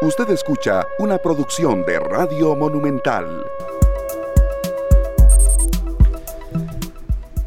Usted escucha una producción de Radio Monumental.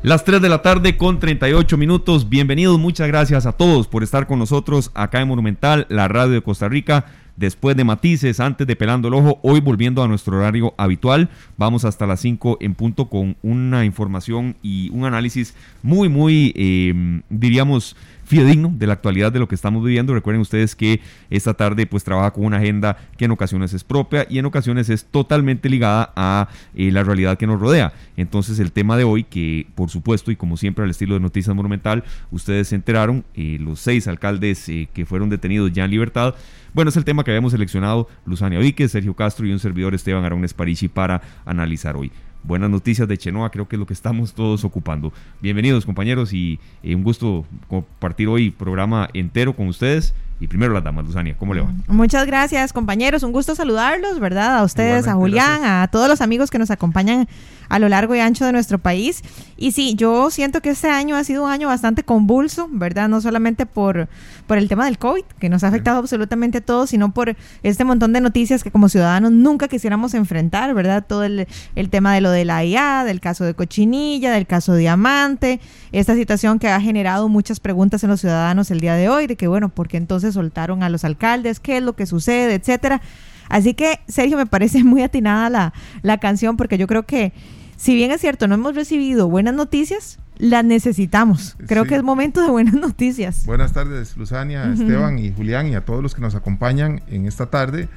Las 3 de la tarde con 38 minutos. Bienvenidos, muchas gracias a todos por estar con nosotros acá en Monumental, la radio de Costa Rica. Después de matices, antes de pelando el ojo, hoy volviendo a nuestro horario habitual, vamos hasta las 5 en punto con una información y un análisis muy, muy, eh, diríamos, fidedigno de la actualidad de lo que estamos viviendo. Recuerden ustedes que esta tarde pues trabaja con una agenda que en ocasiones es propia y en ocasiones es totalmente ligada a eh, la realidad que nos rodea. Entonces el tema de hoy, que por supuesto y como siempre al estilo de Noticias Monumental, ustedes se enteraron, eh, los seis alcaldes eh, que fueron detenidos ya en libertad, bueno, es el tema que habíamos seleccionado Luzania Víquez, Sergio Castro y un servidor Esteban Araúnes Parisi para analizar hoy buenas noticias de Chenoa, creo que es lo que estamos todos ocupando. Bienvenidos compañeros y eh, un gusto compartir hoy programa entero con ustedes. Y primero la damas, Luzania, ¿cómo le va? Muchas gracias compañeros, un gusto saludarlos, ¿verdad? A ustedes, a Julián, a todos los amigos que nos acompañan a lo largo y ancho de nuestro país. Y sí, yo siento que este año ha sido un año bastante convulso, ¿verdad? No solamente por, por el tema del COVID, que nos ha afectado absolutamente a todos, sino por este montón de noticias que como ciudadanos nunca quisiéramos enfrentar, ¿verdad? Todo el, el tema de lo de la IA, del caso de Cochinilla, del caso Diamante, esta situación que ha generado muchas preguntas en los ciudadanos el día de hoy, de que, bueno, ¿por qué entonces soltaron a los alcaldes? ¿Qué es lo que sucede? Etcétera. Así que, Sergio, me parece muy atinada la, la canción porque yo creo que si bien es cierto, no hemos recibido buenas noticias, las necesitamos. Creo que es momento de buenas noticias. Buenas tardes, Luzania, Esteban y Julián y a todos los que nos acompañan en esta tarde.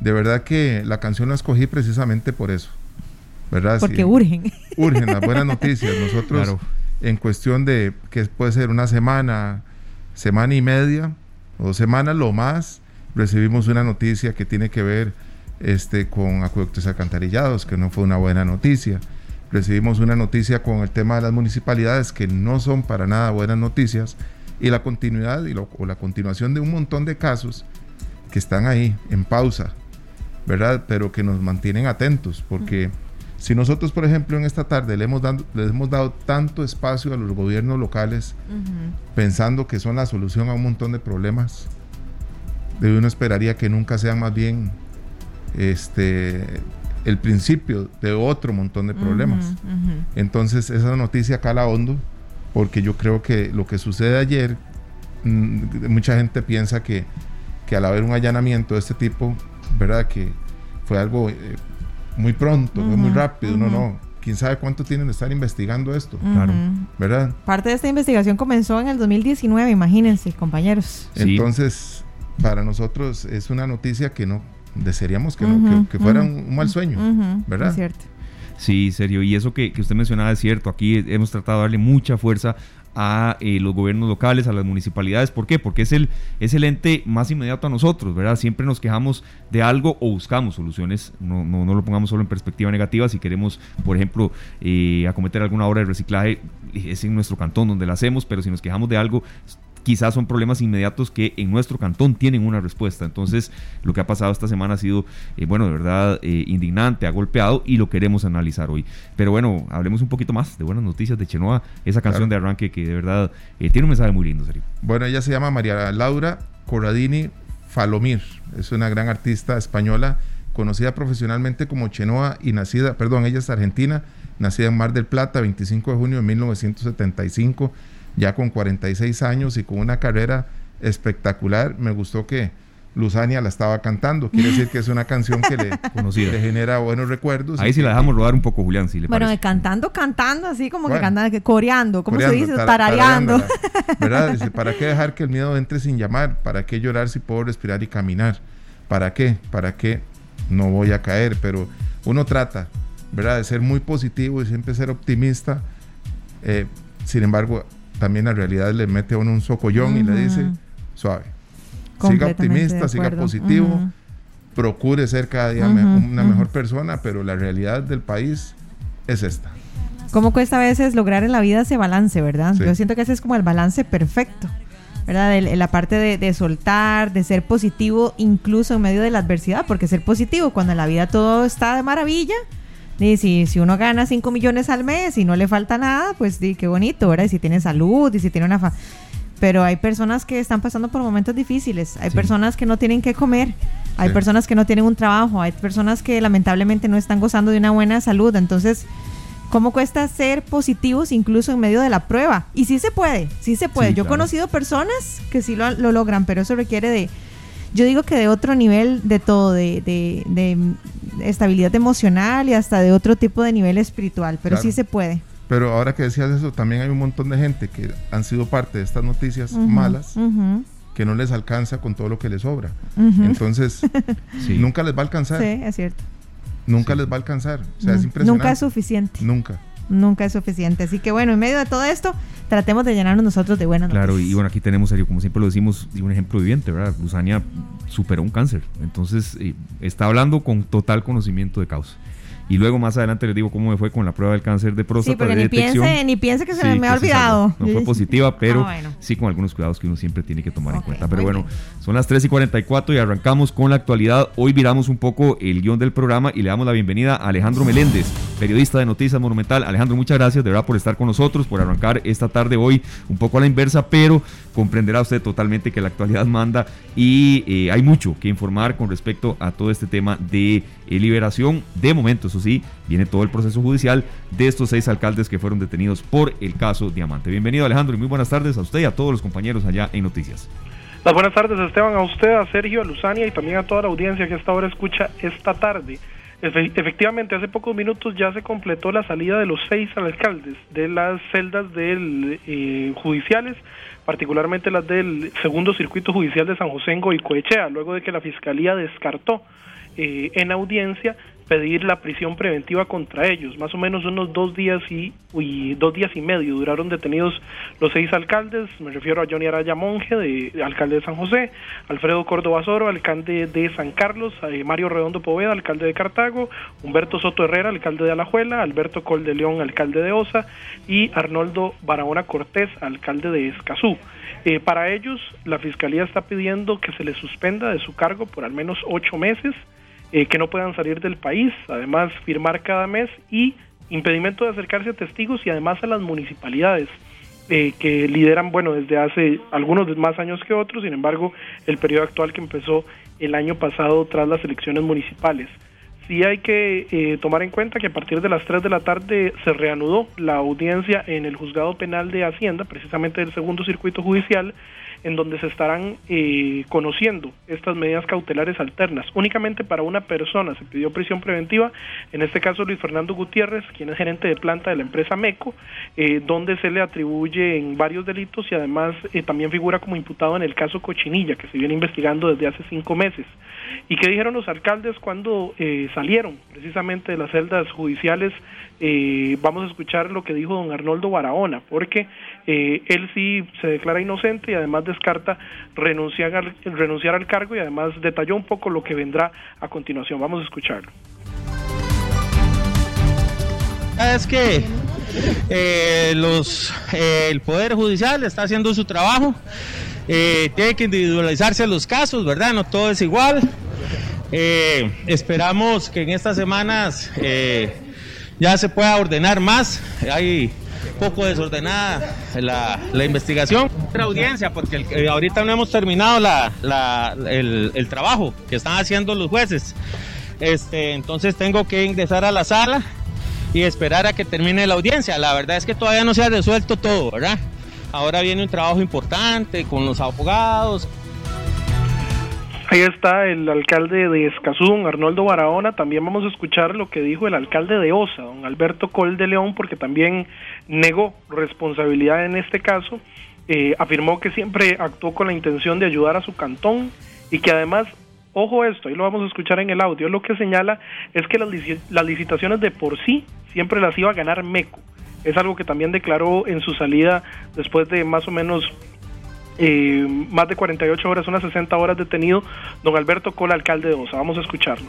De verdad que la canción la escogí precisamente por eso. ¿verdad? Porque urgen. Urgen las buenas noticias. Nosotros, en cuestión de que puede ser una semana, semana y media, o semanas lo más, recibimos una noticia que tiene que ver este, con acueductos alcantarillados, que no fue una buena noticia recibimos una noticia con el tema de las municipalidades que no son para nada buenas noticias y la continuidad y o la continuación de un montón de casos que están ahí en pausa, ¿verdad? Pero que nos mantienen atentos porque si nosotros, por ejemplo, en esta tarde le hemos, dado, hemos dado tanto espacio a los gobiernos locales pensando que son la solución a un montón de problemas, de uno esperaría que nunca sean más bien este el principio de otro montón de problemas. Entonces, esa noticia cala hondo, porque yo creo que lo que sucede ayer, mm, mucha gente piensa que, que, al haber un allanamiento de este tipo, ¿verdad? Que fue algo eh, muy pronto, muy rápido, no, no. ¿Quién sabe cuánto tienen de estar investigando esto? Claro. ¿Verdad? Parte de esta investigación comenzó en el 2019, imagínense, compañeros. Entonces, para nosotros es una noticia que no, desearíamos que, no, que, fuera un, mal sueño, ¿verdad? Es cierto. Sí, serio. Y eso que, usted mencionaba es cierto. Aquí hemos tratado de darle mucha fuerza a eh, los gobiernos locales, a las municipalidades. ¿Por qué? Porque es el, es el ente más inmediato a nosotros, ¿verdad? Siempre nos quejamos de algo o buscamos soluciones. No, no, no lo pongamos solo en perspectiva negativa. Si queremos, por ejemplo, eh, acometer alguna obra de reciclaje, es en nuestro cantón donde la hacemos, pero si nos quejamos de algo, quizás son problemas inmediatos que en nuestro cantón tienen una respuesta. Entonces, lo que ha pasado esta semana ha sido, eh, bueno, de verdad eh, indignante, ha golpeado y lo queremos analizar hoy. Pero bueno, hablemos un poquito más de buenas noticias de Chenoa, esa canción de arranque que de verdad eh, tiene un mensaje muy lindo, serio. Bueno, ella se llama María Laura Corradini Falomir, es una gran artista española conocida profesionalmente como Chenoa y nacida, perdón, ella es argentina, nacida en Mar del Plata, 25 de junio de 1975 ya con 46 años y con una carrera espectacular. Me gustó que Luzania la estaba cantando. Quiere decir que es una canción que le, genera buenos recuerdos. Ahí sí la dejamos rodar un poco, Julián, si le Bueno, cantando, cantando, así como que cantando, coreando, ¿cómo se dice? Tarareando. ¿Verdad? Dice, ¿para qué dejar que el miedo entre sin llamar? ¿Para qué llorar si puedo respirar y caminar? ¿Para qué? ¿Para qué? No voy a caer, pero uno trata, ¿verdad? De ser muy positivo y siempre ser optimista. Eh, sin embargo, también la realidad le mete a uno un socollón y le dice, suave, siga optimista, siga positivo, procure ser cada día una mejor persona, pero la realidad del país es esta. ¿Cómo cuesta a veces lograr en la vida ese balance, verdad? Yo siento que ese es como el balance perfecto, ¿verdad? la parte de, de, soltar, de ser positivo incluso en medio de la adversidad, porque ser positivo cuando en la vida todo está de maravilla, y si, si uno gana 5 millones al mes y no le falta nada, pues di, qué bonito, ¿verdad? Y si tiene salud y si tiene una... Pero hay personas que están pasando por momentos difíciles, hay personas que no tienen que comer, Hay personas que no tienen un trabajo, hay personas que lamentablemente no están gozando de una buena salud. Entonces, ¿cómo cuesta ser positivos incluso en medio de la prueba? Y sí se puede, sí se puede. Yo he conocido personas que sí lo, logran, pero eso requiere de, yo digo que de otro nivel de todo, de, de, estabilidad emocional y hasta de otro tipo de nivel espiritual, pero sí se puede. Pero ahora que decías eso, también hay un montón de gente que han sido parte de estas noticias malas que no les alcanza con todo lo que les sobra. Entonces, nunca les va a alcanzar. Sí, es cierto. Nunca les va a alcanzar. O sea, es impresionante. Nunca es suficiente. Nunca. Nunca es suficiente. Así que bueno, en medio de todo esto, tratemos de llenarnos nosotros de buenas Claro, y bueno, aquí tenemos, como siempre lo decimos, un ejemplo viviente, ¿verdad? Luzania superó un cáncer. Entonces, eh, está hablando con total conocimiento de causa. Y luego más adelante les digo cómo me fue con la prueba del cáncer de próstata. Sí, porque ni, piense, ni piense que se me ha olvidado. No fue positiva, pero ah, sí con algunos cuidados que uno siempre tiene que tomar en cuenta. Pero bueno, son las 3 y 44 y arrancamos con la actualidad. Hoy viramos un poco el guion del programa y le damos la bienvenida a Alejandro Meléndez, periodista de Noticias Monumental. Alejandro, muchas gracias de verdad por estar con nosotros, por arrancar esta tarde hoy un poco a la inversa, pero comprenderá usted totalmente que la actualidad manda y eh, hay mucho que informar con respecto a todo este tema de eh, liberación. De momento, eso sí, viene todo el proceso judicial de estos seis alcaldes que fueron detenidos por el caso Diamante. Bienvenido Alejandro y muy buenas tardes a usted y a todos los compañeros allá en Noticias. Las buenas tardes Esteban, a usted, a Sergio, a Luzania y también a toda la audiencia que hasta ahora escucha esta tarde. Efectivamente, hace pocos minutos ya se completó la salida de los seis alcaldes de las celdas del, eh, judiciales particularmente las del segundo circuito judicial de San José en Goicoechea, luego de que la Fiscalía descartó eh, en audiencia pedir la prisión preventiva contra ellos. Más o menos unos dos días y, dos días y medio duraron detenidos los seis alcaldes. Me refiero a Johnny Araya Monge, de, alcalde de San José, Alfredo Córdoba Soro, alcalde de San Carlos, eh, Mario Redondo Poveda, alcalde de Cartago, Humberto Soto Herrera, alcalde de Alajuela, Alberto Col de León, alcalde de Osa, y Arnoldo Barahona Cortés, alcalde de Escazú. Eh, para ellos, la Fiscalía está pidiendo que se les suspenda de su cargo por al menos ocho meses eh, que no puedan salir del país, además firmar cada mes y impedimento de acercarse a testigos y además a las municipalidades. Eh, que lideran, bueno, desde hace algunos más años que otros, sin embargo, el periodo actual que empezó el año pasado tras las elecciones municipales. Sí hay que eh, tomar en cuenta que a partir de las 3 de la tarde se reanudó la audiencia en el juzgado penal de Hacienda, precisamente del segundo circuito judicial, en donde se estarán eh, conociendo estas medidas cautelares alternas. Únicamente para una persona se pidió prisión preventiva, en este caso Luis Fernando Gutiérrez, quien es gerente de planta de la empresa MECO, eh, donde se le atribuyen varios delitos y además eh, también figura como imputado en el caso Cochinilla, que se viene investigando desde hace cinco meses. ¿Y qué dijeron los alcaldes cuando salieron precisamente de las celdas judiciales? vamos a escuchar lo que dijo don Arnoldo Barahona, porque él sí se declara inocente y además de descarta renunciar al, renunciar al cargo y además detalló un poco lo que vendrá a continuación. Vamos a escucharlo. Es que eh, los, eh, el Poder Judicial está haciendo su trabajo, eh, tiene que individualizarse los casos, ¿verdad? No todo es igual. esperamos que en estas semanas ya se pueda ordenar más. Hay poco desordenada la, la investigación. Otra audiencia, porque eh, ahorita no hemos terminado la, el, el, trabajo que están haciendo los jueces. Este, entonces tengo que ingresar a la sala y esperar a que termine la audiencia. La verdad es que todavía no se ha resuelto todo, ¿verdad? Ahora viene un trabajo importante con los abogados, Ahí está el alcalde de Escazú, Arnoldo Barahona. También vamos a escuchar lo que dijo el alcalde de Osa, don Alberto Col de León, porque también negó responsabilidad en este caso. Eh, afirmó que siempre actuó con la intención de ayudar a su cantón y que además, ojo esto, ahí lo vamos a escuchar en el audio, lo que señala es que las, las licitaciones de por sí siempre las iba a ganar MECO. Es algo que también declaró en su salida después de más o menos eh, más de 48 horas, unas 60 horas detenido, don Alberto Cola, alcalde de Osa. Vamos a escucharlo.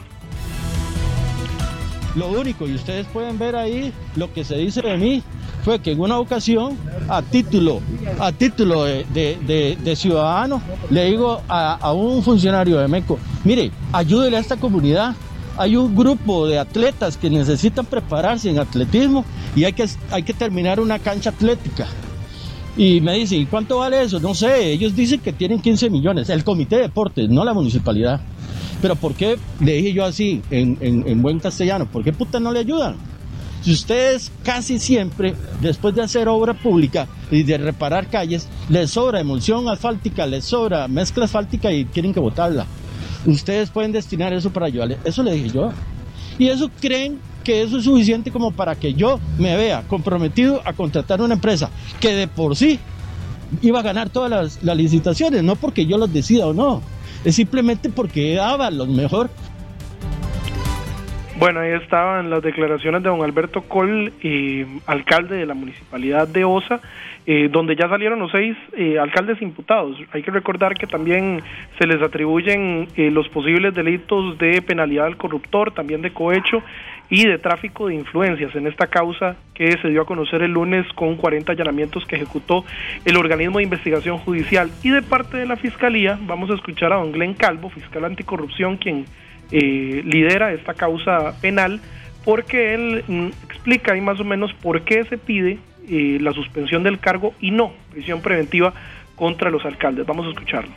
Lo único, y ustedes pueden ver ahí lo que se dice de mí, fue que en una ocasión, a título, a título de, ciudadano, le digo a, un funcionario de MECO, mire, ayúdele a esta comunidad. Hay un grupo de atletas que necesitan prepararse en atletismo y hay que, hay que terminar una cancha atlética. Y me dice, ¿y cuánto vale eso? No sé, ellos dicen que tienen 15 millones, el comité de deportes, no la municipalidad. Pero ¿por qué, le dije yo así, en, en buen castellano, ¿por qué puta no le ayudan? Si ustedes casi siempre, después de hacer obra pública y de reparar calles, les sobra emulsión asfáltica, les sobra mezcla asfáltica y quieren que botarla. Ustedes pueden destinar eso para ayudarle. Eso le dije yo. Y eso creen que eso es suficiente como para que yo me vea comprometido a contratar una empresa que de por sí iba a ganar todas las, las licitaciones, no porque yo las decida o no, es simplemente porque daba lo mejor bueno, ahí estaban las declaraciones de don Alberto Col, eh, alcalde de la municipalidad de Osa, eh, donde ya salieron los seis eh, alcaldes imputados. Hay que recordar que también se les atribuyen los posibles delitos de penalidad al corruptor, también de cohecho y de tráfico de influencias en esta causa que se dio a conocer el lunes con 40 allanamientos que ejecutó el organismo de investigación judicial. Y de parte de la Fiscalía, vamos a escuchar a don Glenn Calvo, fiscal anticorrupción, quien eh, lidera esta causa penal porque él mm, explica ahí más o menos por qué se pide eh, la suspensión del cargo y no prisión preventiva contra los alcaldes. Vamos a escucharlo.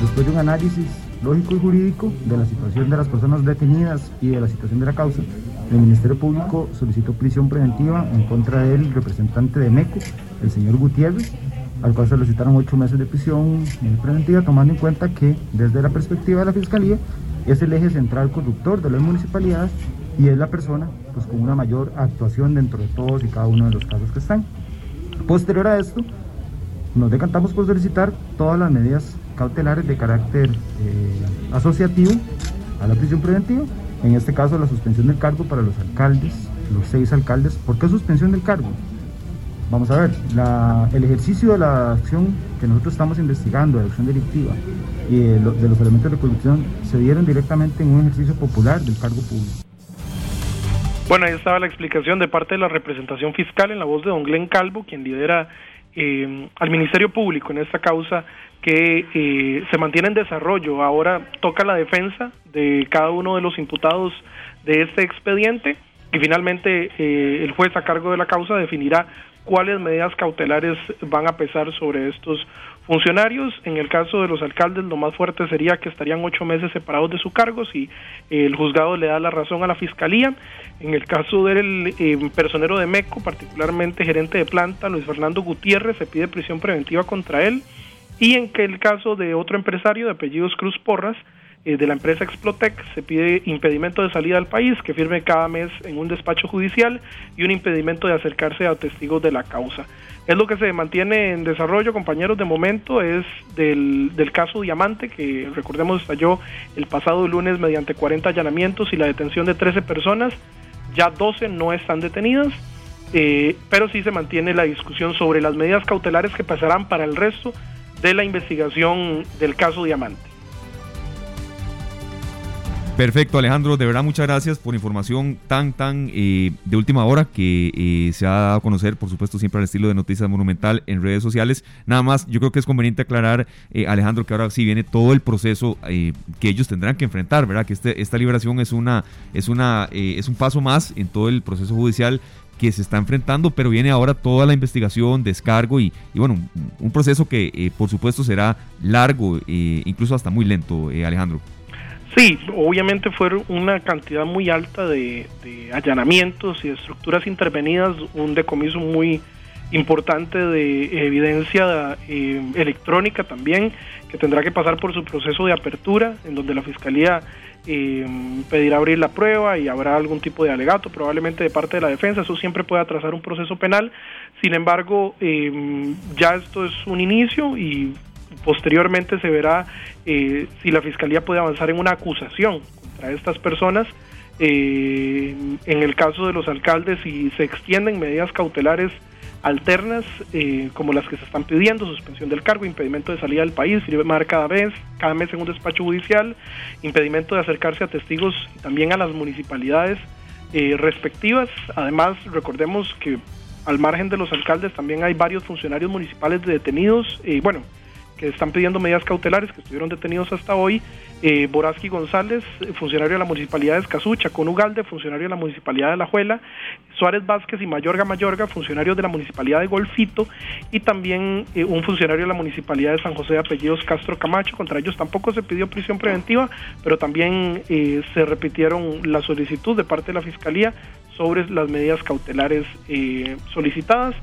Después de un análisis lógico y jurídico de la situación de las personas detenidas y de la situación de la causa, el Ministerio Público solicitó prisión preventiva en contra del representante de MECO, el señor Gutiérrez, al cual solicitaron ocho meses de prisión preventiva, tomando en cuenta que desde la perspectiva de la Fiscalía es el eje central conductor de las municipalidades y es la persona pues, con una mayor actuación dentro de todos y cada uno de los casos que están. Posterior a esto, nos decantamos por solicitar todas las medidas cautelares de carácter eh, asociativo a la prisión preventiva, en este caso la suspensión del cargo para los alcaldes, los seis alcaldes. ¿Por qué suspensión del cargo? Vamos a ver, el ejercicio de la acción que nosotros estamos investigando, de acción delictiva y de, los elementos de corrupción, se dieron directamente en un ejercicio popular del cargo público. Bueno, ahí estaba la explicación de parte de la representación fiscal en la voz de don Glenn Calvo, quien lidera eh, al Ministerio Público en esta causa que eh, se mantiene en desarrollo. Ahora toca la defensa de cada uno de los imputados de este expediente y finalmente eh, el juez a cargo de la causa definirá cuáles medidas cautelares van a pesar sobre estos funcionarios. En el caso de los alcaldes, lo más fuerte sería que estarían ocho meses separados de su cargo si el juzgado le da la razón a la fiscalía. En el caso del eh, personero de MECO, particularmente gerente de planta, Luis Fernando Gutiérrez, se pide prisión preventiva contra él. Y en el caso de otro empresario de apellidos Cruz Porras, eh, de la empresa Explotec se pide impedimento de salida al país, que firme cada mes en un despacho judicial y un impedimento de acercarse a testigos de la causa. Es lo que se mantiene en desarrollo, compañeros, de momento es del, del caso Diamante, que recordemos estalló el pasado lunes mediante 40 allanamientos y la detención de 13 personas, ya 12 no están detenidas. Eh, pero sí se mantiene la discusión sobre las medidas cautelares que pasarán para el resto de la investigación del caso Diamante. Perfecto, Alejandro, de verdad muchas gracias por información tan, tan eh, de última hora que eh, se ha dado a conocer, por supuesto, siempre al estilo de Noticias Monumental en redes sociales. Nada más, yo creo que es conveniente aclarar, eh, Alejandro, que ahora sí viene todo el proceso que ellos tendrán que enfrentar, ¿verdad? Que este, esta liberación es, una, es, una, es un paso más en todo el proceso judicial que se está enfrentando, pero viene ahora toda la investigación, descargo y, bueno, un proceso que por supuesto será largo, incluso hasta muy lento, Alejandro. Sí, obviamente fue una cantidad muy alta de, allanamientos y de estructuras intervenidas, un decomiso muy importante de evidencia eh, electrónica también, que tendrá que pasar por su proceso de apertura, en donde la Fiscalía eh, pedirá abrir la prueba y habrá algún tipo de alegato, probablemente de parte de la defensa, eso siempre puede atrasar un proceso penal, sin embargo, eh, ya esto es un inicio y posteriormente se verá eh, si la Fiscalía puede avanzar en una acusación contra estas personas. Eh, en el caso de los alcaldes, si se extienden medidas cautelares alternas, eh, como las que se están pidiendo, suspensión del cargo, impedimento de salida del país, firmar cada vez, cada mes en un despacho judicial, impedimento de acercarse a testigos y también a las municipalidades respectivas. Además, recordemos que al margen de los alcaldes también hay varios funcionarios municipales detenidos, bueno, que están pidiendo medidas cautelares, que estuvieron detenidos hasta hoy, eh, Boraski González, funcionario de la Municipalidad de Escazucha, con Ugalde, funcionario de la Municipalidad de La Juela, Suárez Vázquez y Mayorga Mayorga, funcionarios de la Municipalidad de Golfito, y también eh, un funcionario de la Municipalidad de San José de apellidos Castro Camacho. Contra ellos tampoco se pidió prisión preventiva, pero también eh, se repitieron la solicitud de parte de la Fiscalía sobre las medidas cautelares eh, solicitadas.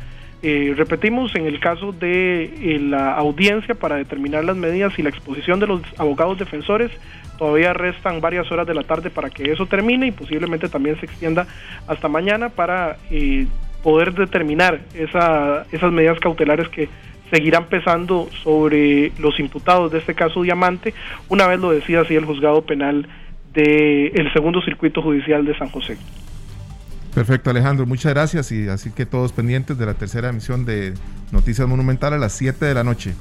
Eh, repetimos, en el caso de eh, la audiencia para determinar las medidas y la exposición de los abogados defensores, todavía restan varias horas de la tarde para que eso termine y posiblemente también se extienda hasta mañana para eh, poder determinar esa, esas medidas cautelares que seguirán pesando sobre los imputados de este caso Diamante, una vez lo decida así el juzgado penal del segundo circuito judicial de San José. Perfecto, Alejandro, muchas gracias y así que todos pendientes de la tercera emisión de Noticias Monumental a las 7 de la noche.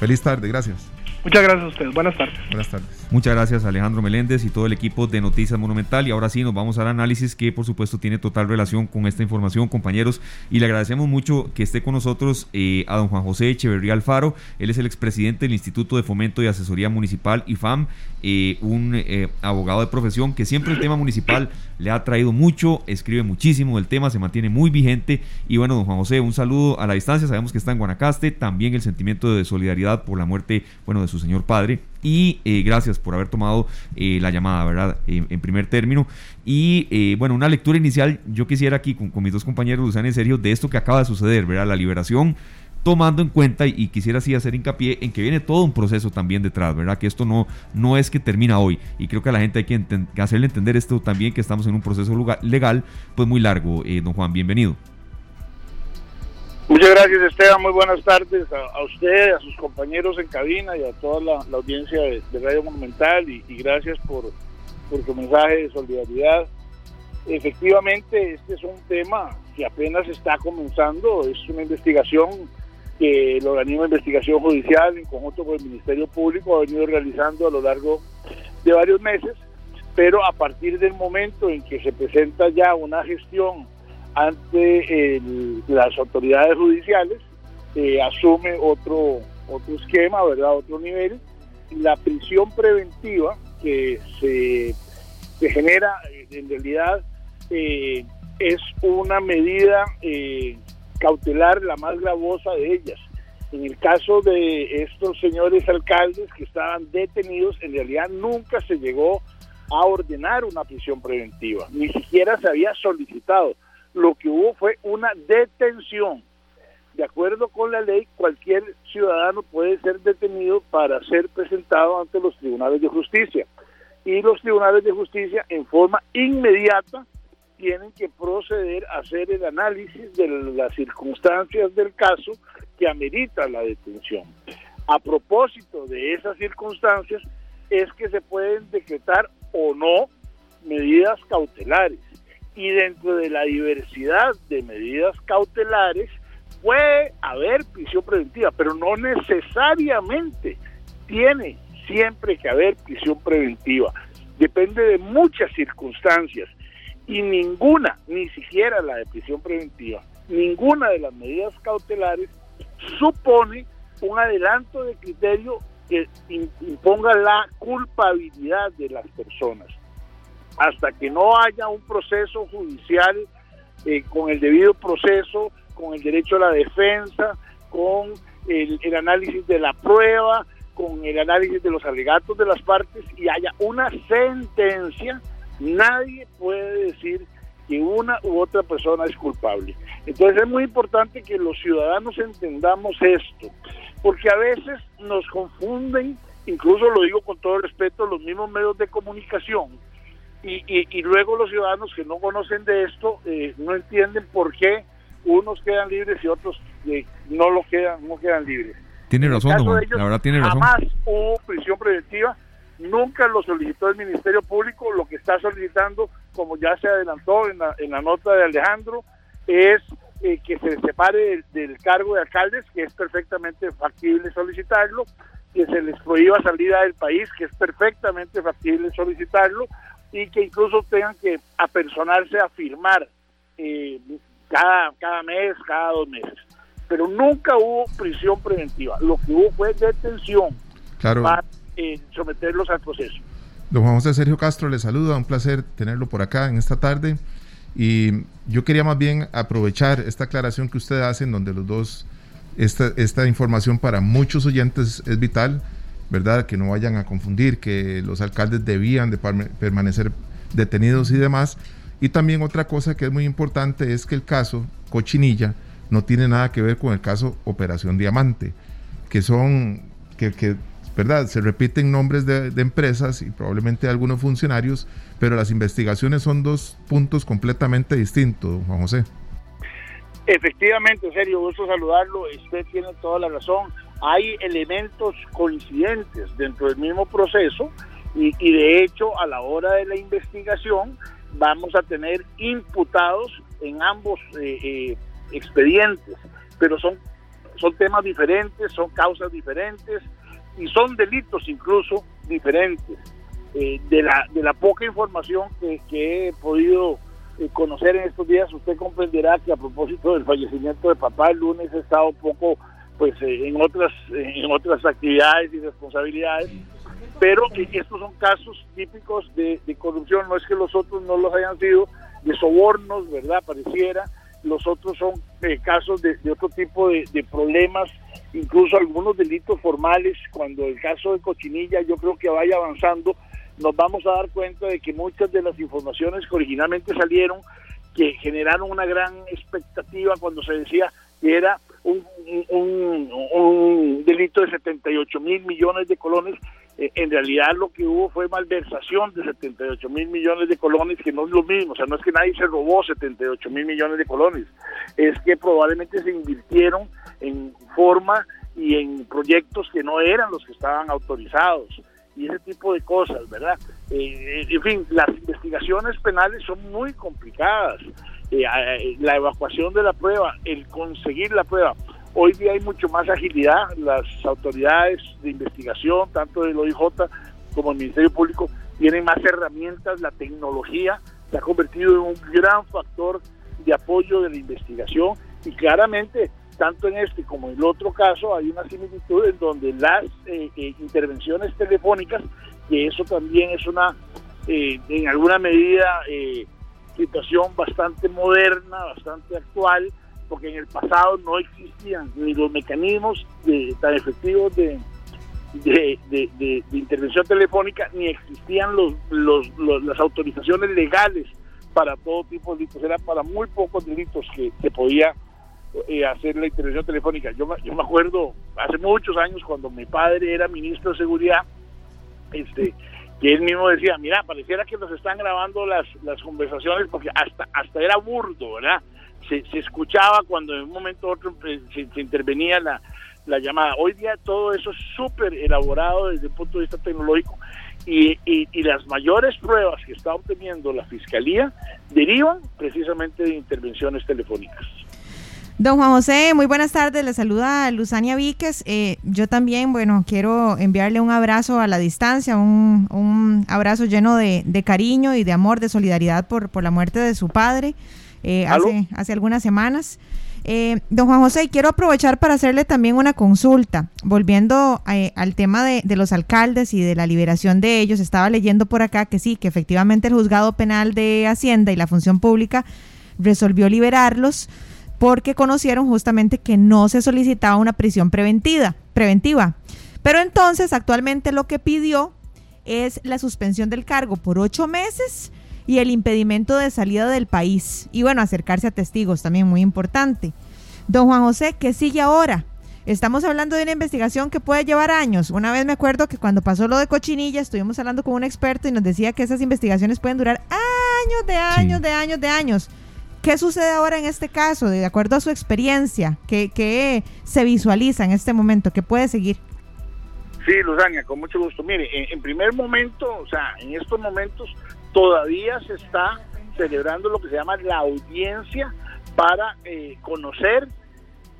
Feliz tarde, gracias. Muchas gracias a ustedes. Buenas tardes. Buenas tardes. Muchas gracias Alejandro Meléndez y todo el equipo de Noticias Monumental. Y ahora sí, nos vamos al análisis que por supuesto tiene total relación con esta información, compañeros. Y le agradecemos mucho que esté con nosotros eh, a don Juan José Echeverría Alfaro. Él es el expresidente del Instituto de Fomento y Asesoría Municipal, IFAM, eh, un eh, abogado de profesión que siempre el tema municipal le ha traído mucho, escribe muchísimo del tema, se mantiene muy vigente. Y bueno, don Juan José, un saludo a la distancia. Sabemos que está en Guanacaste. También el sentimiento de solidaridad por la muerte, bueno, de su señor padre. Y eh, gracias por haber tomado eh, la llamada, ¿verdad? en primer término. Y eh, bueno, una lectura inicial, yo quisiera aquí con, mis dos compañeros, Luzana y Sergio, de esto que acaba de suceder, ¿verdad? La liberación tomando en cuenta y, quisiera así hacer hincapié en que viene todo un proceso también detrás, ¿verdad? Que esto no, no es que termina hoy y creo que a la gente hay que, hacerle entender esto también que estamos en un proceso legal pues muy largo. don Juan, bienvenido. Muchas gracias Esteban, muy buenas tardes a, usted, a sus compañeros en cabina y a toda la, audiencia de, Radio Monumental. Y, gracias por, por su mensaje de solidaridad. Efectivamente, este es un tema que apenas está comenzando, es una investigación que el organismo de investigación judicial en conjunto con el Ministerio Público ha venido realizando a lo largo de varios meses, pero a partir del momento en que se presenta ya una gestión ante las autoridades judiciales, eh, asume otro, otro esquema, ¿verdad? Otro nivel. La prisión preventiva que se, genera en realidad eh, es una medida eh, cautelar la más gravosa de ellas. En el caso de estos señores alcaldes que estaban detenidos, en realidad nunca se llegó a ordenar una prisión preventiva, ni siquiera se había solicitado lo que hubo fue una detención. De acuerdo con la ley, cualquier ciudadano puede ser detenido para ser presentado ante los tribunales de justicia. Y los tribunales de justicia en forma inmediata tienen que proceder a hacer el análisis de las circunstancias del caso que amerita la detención. A propósito de esas circunstancias es que se pueden decretar o no medidas cautelares y dentro de la diversidad de medidas cautelares puede haber prisión preventiva, pero no necesariamente tiene siempre que haber prisión preventiva. Depende de muchas circunstancias y ninguna, ni siquiera la de prisión preventiva, ninguna de las medidas cautelares supone un adelanto de criterio que imponga la culpabilidad de las personas hasta que no haya un proceso judicial eh, con el debido proceso, con el derecho a la defensa, con el, análisis de la prueba, con el análisis de los alegatos de las partes y haya una sentencia, nadie puede decir que una u otra persona es culpable. Entonces es muy importante que los ciudadanos entendamos esto, porque a veces nos confunden, incluso lo digo con todo respeto, los mismos medios de comunicación, y, luego los ciudadanos que no conocen de esto eh, no entienden por qué unos quedan libres y otros eh, no lo quedan no quedan libres. Tiene razón, la verdad tiene razón. Jamás hubo prisión preventiva, nunca lo solicitó el Ministerio Público, lo que está solicitando, como ya se adelantó en la, en la nota de Alejandro, es eh, que se separe del, cargo de alcaldes, que es perfectamente factible solicitarlo, que se les prohíba salida del país, que es perfectamente factible solicitarlo, y que incluso tengan que apersonarse a firmar eh, cada, cada mes, cada dos meses. pero nunca hubo prisión preventiva. Lo que hubo fue detención claro. para eh, someterlos al proceso. Don Juan José Sergio Castro le saluda, un placer tenerlo por acá en esta tarde. Y yo quería más bien aprovechar esta aclaración que usted hace, en donde los dos, esta, esta información para muchos oyentes es vital, ¿verdad? Que no vayan a confundir que los alcaldes debían de permanecer detenidos y demás. Y también otra cosa que es muy importante es que el caso Cochinilla no tiene nada que ver con el caso Operación Diamante, que son, que, que ¿verdad? Se repiten nombres de, empresas y probablemente algunos funcionarios, pero las investigaciones son dos puntos completamente distintos, Juan José. Efectivamente, serio, gusto saludarlo. Usted tiene toda la razón. Hay elementos coincidentes dentro del mismo proceso y, de hecho a la hora de la investigación vamos a tener imputados en ambos eh, eh, expedientes, pero son, son temas diferentes, son causas diferentes y son delitos incluso diferentes. Eh, de, la, de la poca información que, he podido eh, conocer en estos días, usted comprenderá que a propósito del fallecimiento de papá el lunes he estado poco pues eh, en otras en otras actividades y responsabilidades. Pero estos son casos típicos de, de, corrupción. No es que los otros no los hayan sido de sobornos verdad pareciera. Los otros son casos de, otro tipo de problemas incluso algunos delitos formales, cuando el caso de Cochinilla yo creo que vaya avanzando, nos vamos a dar cuenta de que muchas de las informaciones que originalmente salieron, que generaron una gran expectativa cuando se decía que era un, un, delito de 78 mil millones de colones, eh, en realidad lo que hubo fue malversación de 78 mil millones de colones, que no es lo mismo, o sea, no es que nadie se robó 78 mil millones de colones, es que probablemente se invirtieron en forma y en proyectos que no eran los que estaban autorizados y ese tipo de cosas, ¿verdad? Eh, en fin, las investigaciones penales son muy complicadas. Eh, eh, la evacuación de la prueba, el conseguir la prueba. Hoy día hay mucho más agilidad. Las autoridades de investigación, tanto del OIJ como el Ministerio Público, tienen más herramientas. La tecnología se ha convertido en un gran factor de apoyo de la investigación y claramente tanto en este como en el otro caso hay una similitud en donde las eh, eh, intervenciones telefónicas, que eso también es una, eh, en alguna medida, situación bastante moderna, bastante actual, porque en el pasado no existían ni los mecanismos tan efectivos de, de, intervención telefónica, ni existían los, las autorizaciones legales para todo tipo de delitos, era para muy pocos delitos que se podía eh, hacer la intervención telefónica. Yo, yo me acuerdo hace muchos años cuando mi padre era ministro de seguridad, este, que él mismo decía, mira, pareciera que nos están grabando las, las conversaciones porque hasta, hasta era burdo, ¿verdad? Se, se escuchaba cuando en un momento u otro eh, se, intervenía la, la llamada. Hoy día todo eso es súper elaborado desde el punto de vista tecnológico y, y, y, las mayores pruebas que está obteniendo la Fiscalía derivan precisamente de intervenciones telefónicas. Don Juan José, muy buenas tardes. Le saluda Luzania Víquez. Eh, yo también, bueno, quiero enviarle un abrazo a la distancia, un, abrazo lleno de, cariño y de amor, de solidaridad por, por la muerte de su padre eh, hace, hace algunas semanas. Eh, don Juan José, quiero aprovechar para hacerle también una consulta. Volviendo al tema de, de, los alcaldes y de la liberación de ellos, estaba leyendo por acá que sí, que efectivamente el juzgado penal de Hacienda y la función pública resolvió liberarlos porque conocieron justamente que no se solicitaba una prisión preventiva, preventiva. Pero entonces actualmente lo que pidió es la suspensión del cargo por ocho meses y el impedimento de salida del país. Y bueno, acercarse a testigos también muy importante. Don Juan José, ¿qué sigue ahora? Estamos hablando de una investigación que puede llevar años. Una vez me acuerdo que cuando pasó lo de Cochinilla estuvimos hablando con un experto y nos decía que esas investigaciones pueden durar años de años de años de años. ¿Qué sucede ahora en este caso, de acuerdo a su experiencia? ¿Qué, se visualiza en este momento? ¿Qué puede seguir? Sí, Luzania, con mucho gusto. Mire, en, primer momento, o sea, en estos momentos todavía se está celebrando lo que se llama la audiencia para eh, conocer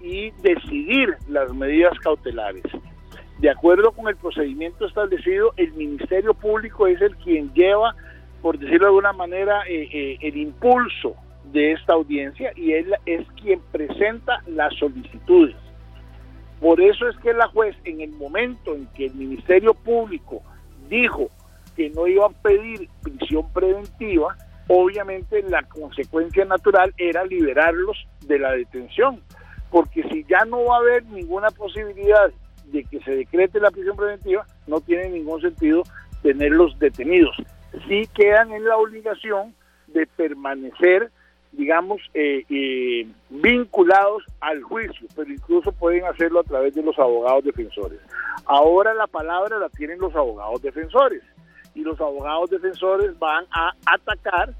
y decidir las medidas cautelares. De acuerdo con el procedimiento establecido, el Ministerio Público es el quien lleva, por decirlo de alguna manera, eh, eh, el impulso de esta audiencia y él es quien presenta las solicitudes. Por eso es que la juez, en el momento en que el Ministerio Público dijo que no iba a pedir prisión preventiva, obviamente la consecuencia natural era liberarlos de la detención, porque si ya no va a haber ninguna posibilidad de que se decrete la prisión preventiva, no tiene ningún sentido tenerlos detenidos. Sí quedan en la obligación de permanecer digamos, eh, eh, vinculados al juicio, pero incluso pueden hacerlo a través de los abogados defensores. Ahora la palabra la tienen los abogados defensores y los abogados defensores van a atacar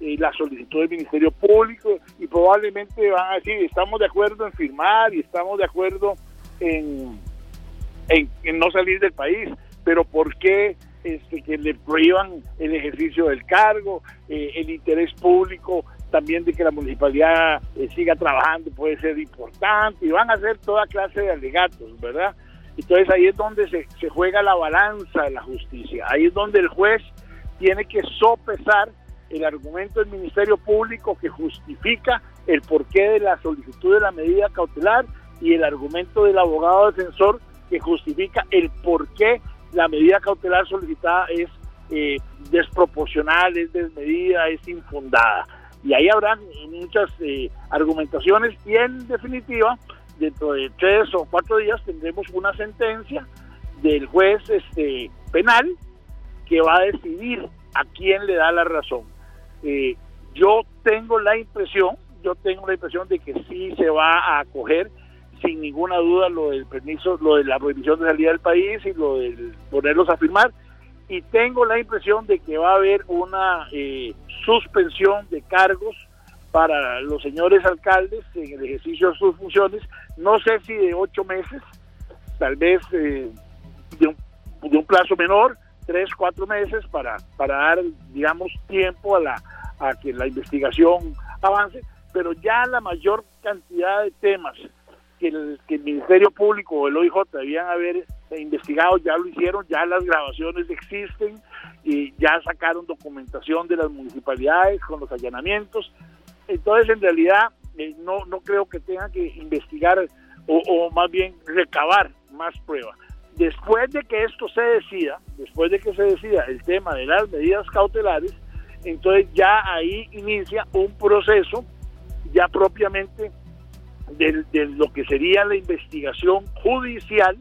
eh, la solicitud del Ministerio Público y probablemente van a decir, estamos de acuerdo en firmar y estamos de acuerdo en, no salir del país, pero ¿por qué este, que le prohíban el ejercicio del cargo, el interés público también de que la municipalidad eh, siga trabajando puede ser importante y van a hacer toda clase de alegatos, ¿verdad? Entonces ahí es donde se, juega la balanza de la justicia, ahí es donde el juez tiene que sopesar el argumento del Ministerio Público que justifica el porqué de la solicitud de la medida cautelar y el argumento del abogado defensor que justifica el porqué la medida cautelar solicitada es eh, desproporcional, es desmedida, es infundada y ahí habrán muchas eh, argumentaciones y en definitiva dentro de tres o cuatro días tendremos una sentencia del juez este penal que va a decidir a quién le da la razón. Eh, yo tengo la impresión, yo tengo la impresión de que sí se va a acoger sin ninguna duda lo del permiso, lo de la prohibición de salida del país y lo de ponerlos a firmar y tengo la impresión de que va a haber una eh, suspensión de cargos para los señores alcaldes en el ejercicio de sus funciones, no sé si de ocho meses, tal vez eh, de, un, de, un, plazo menor, tres, cuatro meses, para, para dar, digamos, tiempo a, la, a que la investigación avance, pero ya la mayor cantidad de temas que el, que el Ministerio Público o el OIJ debían haber investigado, ya lo hicieron, ya las grabaciones existen y ya sacaron documentación de las municipalidades con los allanamientos. Entonces, en realidad, eh, no, no creo que tengan que investigar o, o más bien recabar más pruebas. Después de que esto se decida, después de que se decida el tema de las medidas cautelares, entonces ya ahí inicia un proceso ya propiamente de, de, lo que sería la investigación judicial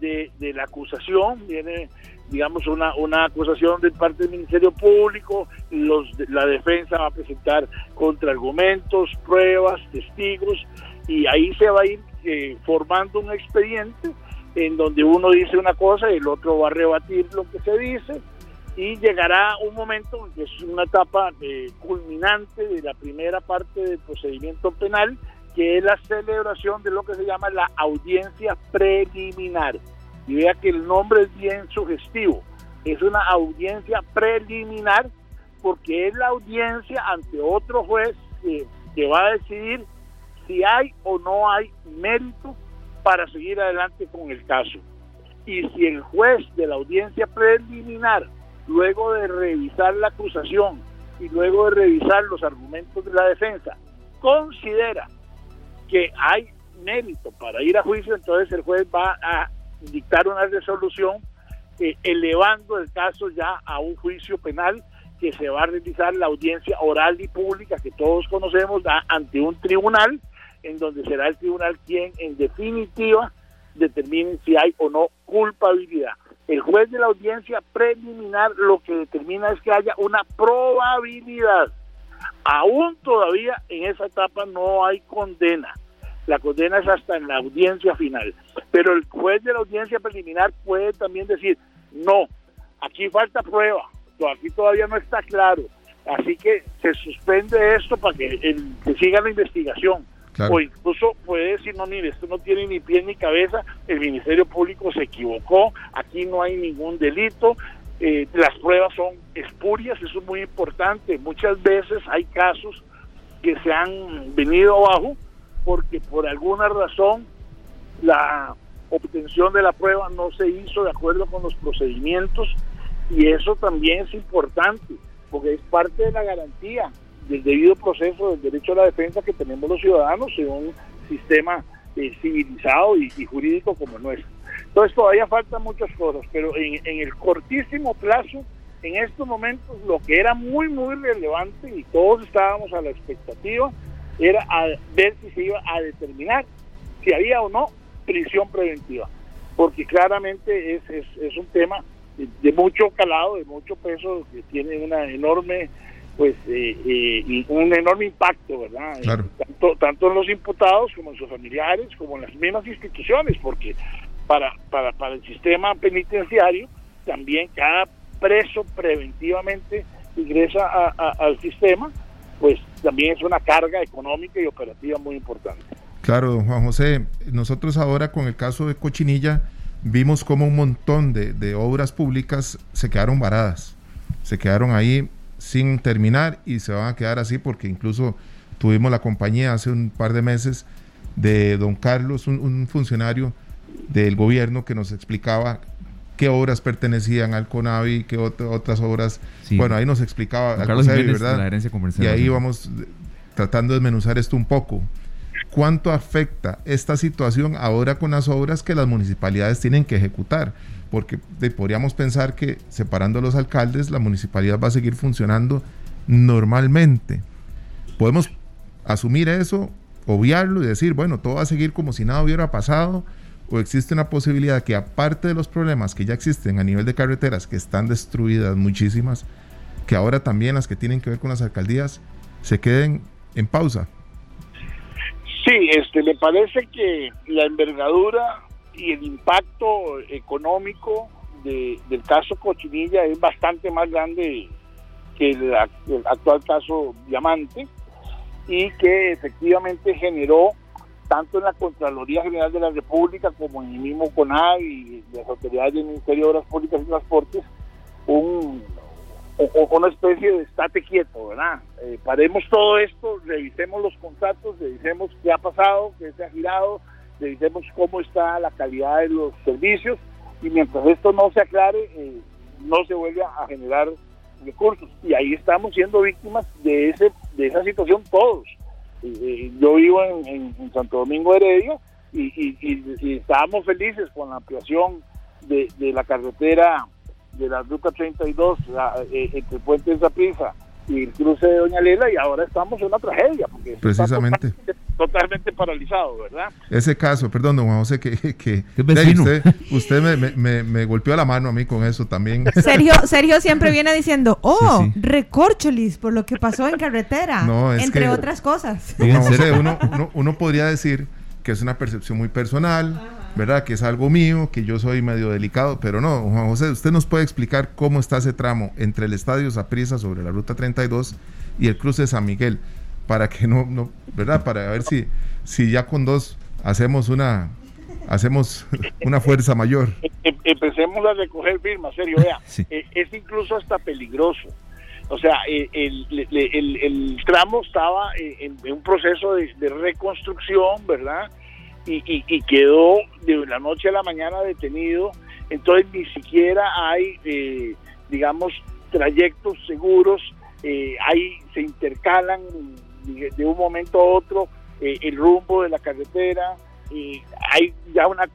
de, la acusación, viene digamos una, una acusación de parte del Ministerio Público, los, la defensa va a presentar contraargumentos, pruebas, testigos, y ahí se va a ir eh, formando un expediente en donde uno dice una cosa y el otro va a rebatir lo que se dice, y llegará un momento, que es una etapa eh, culminante de la primera parte del procedimiento penal, que es la celebración de lo que se llama la audiencia preliminar. Y vea que el nombre es bien sugestivo. Es una audiencia preliminar porque es la audiencia ante otro juez que, va a decidir si hay o no hay mérito para seguir adelante con el caso. Y si el juez de la audiencia preliminar, luego de revisar la acusación y luego de revisar los argumentos de la defensa, considera que hay mérito para ir a juicio, entonces el juez va a dictar una resolución eh, elevando el caso ya a un juicio penal que se va a realizar la audiencia oral y pública que todos conocemos ante un tribunal, en donde será el tribunal quien en definitiva determine si hay o no culpabilidad. El juez de la audiencia preliminar lo que determina es que haya una probabilidad Aún todavía en esa etapa no hay condena. La condena es hasta en la audiencia final. Pero el juez de la audiencia preliminar puede también decir, no, aquí falta prueba, aquí todavía no está claro. Así que se suspende esto para que, el, que siga la investigación. O incluso puede decir, no, mire, esto no tiene ni pie ni cabeza, el Ministerio Público se equivocó, aquí no hay ningún delito, eh, las pruebas son espurias, eso es muy importante. Muchas veces hay casos que se han venido abajo porque por alguna razón la obtención de la prueba no se hizo de acuerdo con los procedimientos y eso también es importante porque es parte de la garantía del debido proceso del derecho a la defensa que tenemos los ciudadanos en un sistema eh, civilizado y, jurídico como el nuestro. Entonces todavía faltan muchas cosas, pero en, en el cortísimo plazo, en estos momentos, lo que era muy, muy relevante y todos estábamos a la expectativa, era a ver si se iba a determinar si había o no prisión preventiva, porque claramente es, es, es un tema de mucho calado, de mucho peso, que tiene una enorme pues eh, eh, un enorme impacto, ¿verdad? Tanto, tanto en los imputados como en sus familiares, como en las mismas instituciones, porque para, para, para el sistema penitenciario también cada preso preventivamente ingresa al sistema, pues también es una carga económica y operativa muy importante. Claro, don Juan José, nosotros ahora con el caso de Cochinilla vimos como un montón de obras públicas se quedaron varadas, se quedaron ahí sin terminar y se van a quedar así porque incluso tuvimos la compañía hace un par de meses de don Carlos, un, funcionario del gobierno que nos explicaba qué obras pertenecían al CONAVI, qué otras obras. Bueno, ahí nos explicaba ¿verdad? y ahí vamos tratando de desmenuzar esto un poco. ¿Cuánto afecta esta situación ahora con las obras que las municipalidades tienen que ejecutar? porque podríamos pensar que separando a los alcaldes, la municipalidad va a seguir funcionando normalmente. Podemos asumir eso, obviarlo y decir, bueno, todo va a seguir como si nada hubiera pasado, o existe una posibilidad que aparte de los problemas que ya existen a nivel de carreteras, que están destruidas muchísimas, que ahora también las que tienen que ver con las alcaldías se queden en pausa. Sí, este, me parece que la envergadura y el impacto económico del caso Cochinilla es bastante más grande que el, actual caso Diamante y que efectivamente generó tanto en la Contraloría General de la República como en el mismo CONAV y las autoridades del Ministerio de Obras Públicas y Transportes un, una especie de estate quieto, ¿verdad? Eh, paremos todo esto, revisemos los contratos, revisemos qué ha pasado, qué se ha girado, revisemos cómo está la calidad de los servicios y mientras esto no se aclare, eh, no se vuelve a generar recursos. Y ahí estamos siendo víctimas de ese de esa situación todos. Yo vivo en, Santo Domingo Heredia y, y, estábamos felices con la ampliación de, de la carretera de la ruta 32 eh, entre Puente de Zaprisa y el cruce de Doña Lela y ahora estamos en una tragedia porque precisamente totalmente, paralizado, ¿verdad? Ese caso, perdón, don Juan José, que, que usted, me, me, me, golpeó la mano a mí con eso también. Sergio, Sergio siempre viene diciendo, oh, recorcholis por lo que pasó en carretera, entre otras cosas. uno, uno, uno podría decir que es una percepción muy personal, ¿verdad? Que es algo mío, que yo soy medio delicado, pero no, Juan José, usted nos puede explicar cómo está ese tramo entre el Estadio Saprissa sobre la Ruta 32 y el cruce de San Miguel, para que no, no ¿verdad? Para ver si, si ya con dos hacemos una hacemos una fuerza mayor. Em, em, empecemos a recoger firmas, serio, vea, eh, es incluso hasta peligroso. O sea, eh, el, el, el, tramo estaba eh, en, un proceso de, reconstrucción, ¿verdad? Y, y, quedó de la noche a la mañana detenido. Entonces ni siquiera hay, eh, digamos, trayectos seguros. ahí se intercalan de, un momento a otro el rumbo de la carretera. y hay ya una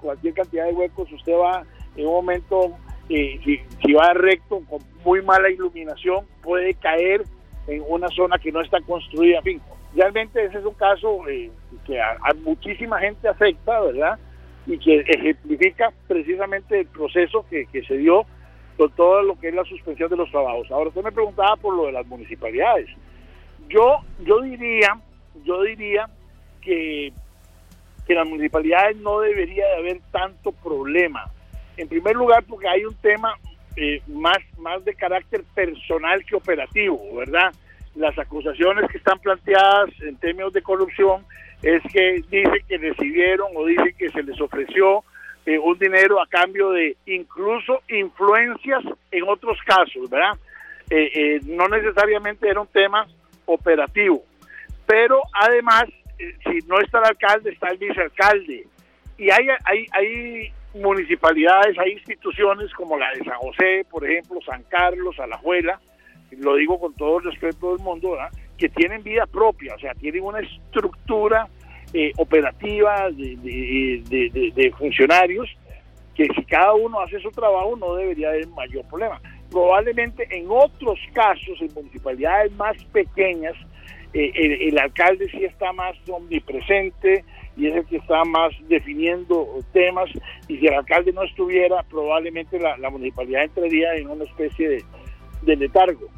cualquier cantidad de huecos. Usted va en un momento si, si, va recto con muy mala iluminación puede caer en una zona que no está construida. En fin, realmente ese es un caso eh, que a, muchísima gente afecta, ¿verdad? Y que ejemplifica precisamente el proceso que, que se dio con todo lo que es la suspensión de los trabajos. Ahora usted me preguntaba por lo de las municipalidades. Yo, yo diría, yo diría que, que las municipalidades no debería de haber tanto problema en primer lugar, porque hay un tema eh, más, más de carácter personal que operativo, ¿verdad? Las acusaciones que están planteadas en términos de corrupción es que dicen que recibieron o dicen que se les ofreció eh, un dinero a cambio de incluso influencias en otros casos, ¿verdad? Eh, no necesariamente era un tema operativo, pero además, si no está el alcalde, está el vicealcalde. Y hay, hay, hay municipalidades, hay instituciones como la de San José, por ejemplo, San Carlos, Alajuela, lo digo con todo el respeto del mundo, que tienen vida propia, o sea, tienen una estructura eh, operativa de, funcionarios que si cada uno hace su trabajo no debería haber mayor problema. Probablemente en otros casos, en municipalidades más pequeñas, eh, el, alcalde sí está más omnipresente y es el que está más definiendo temas y si el alcalde no estuviera probablemente la, municipalidad entraría en una especie de, de letargo.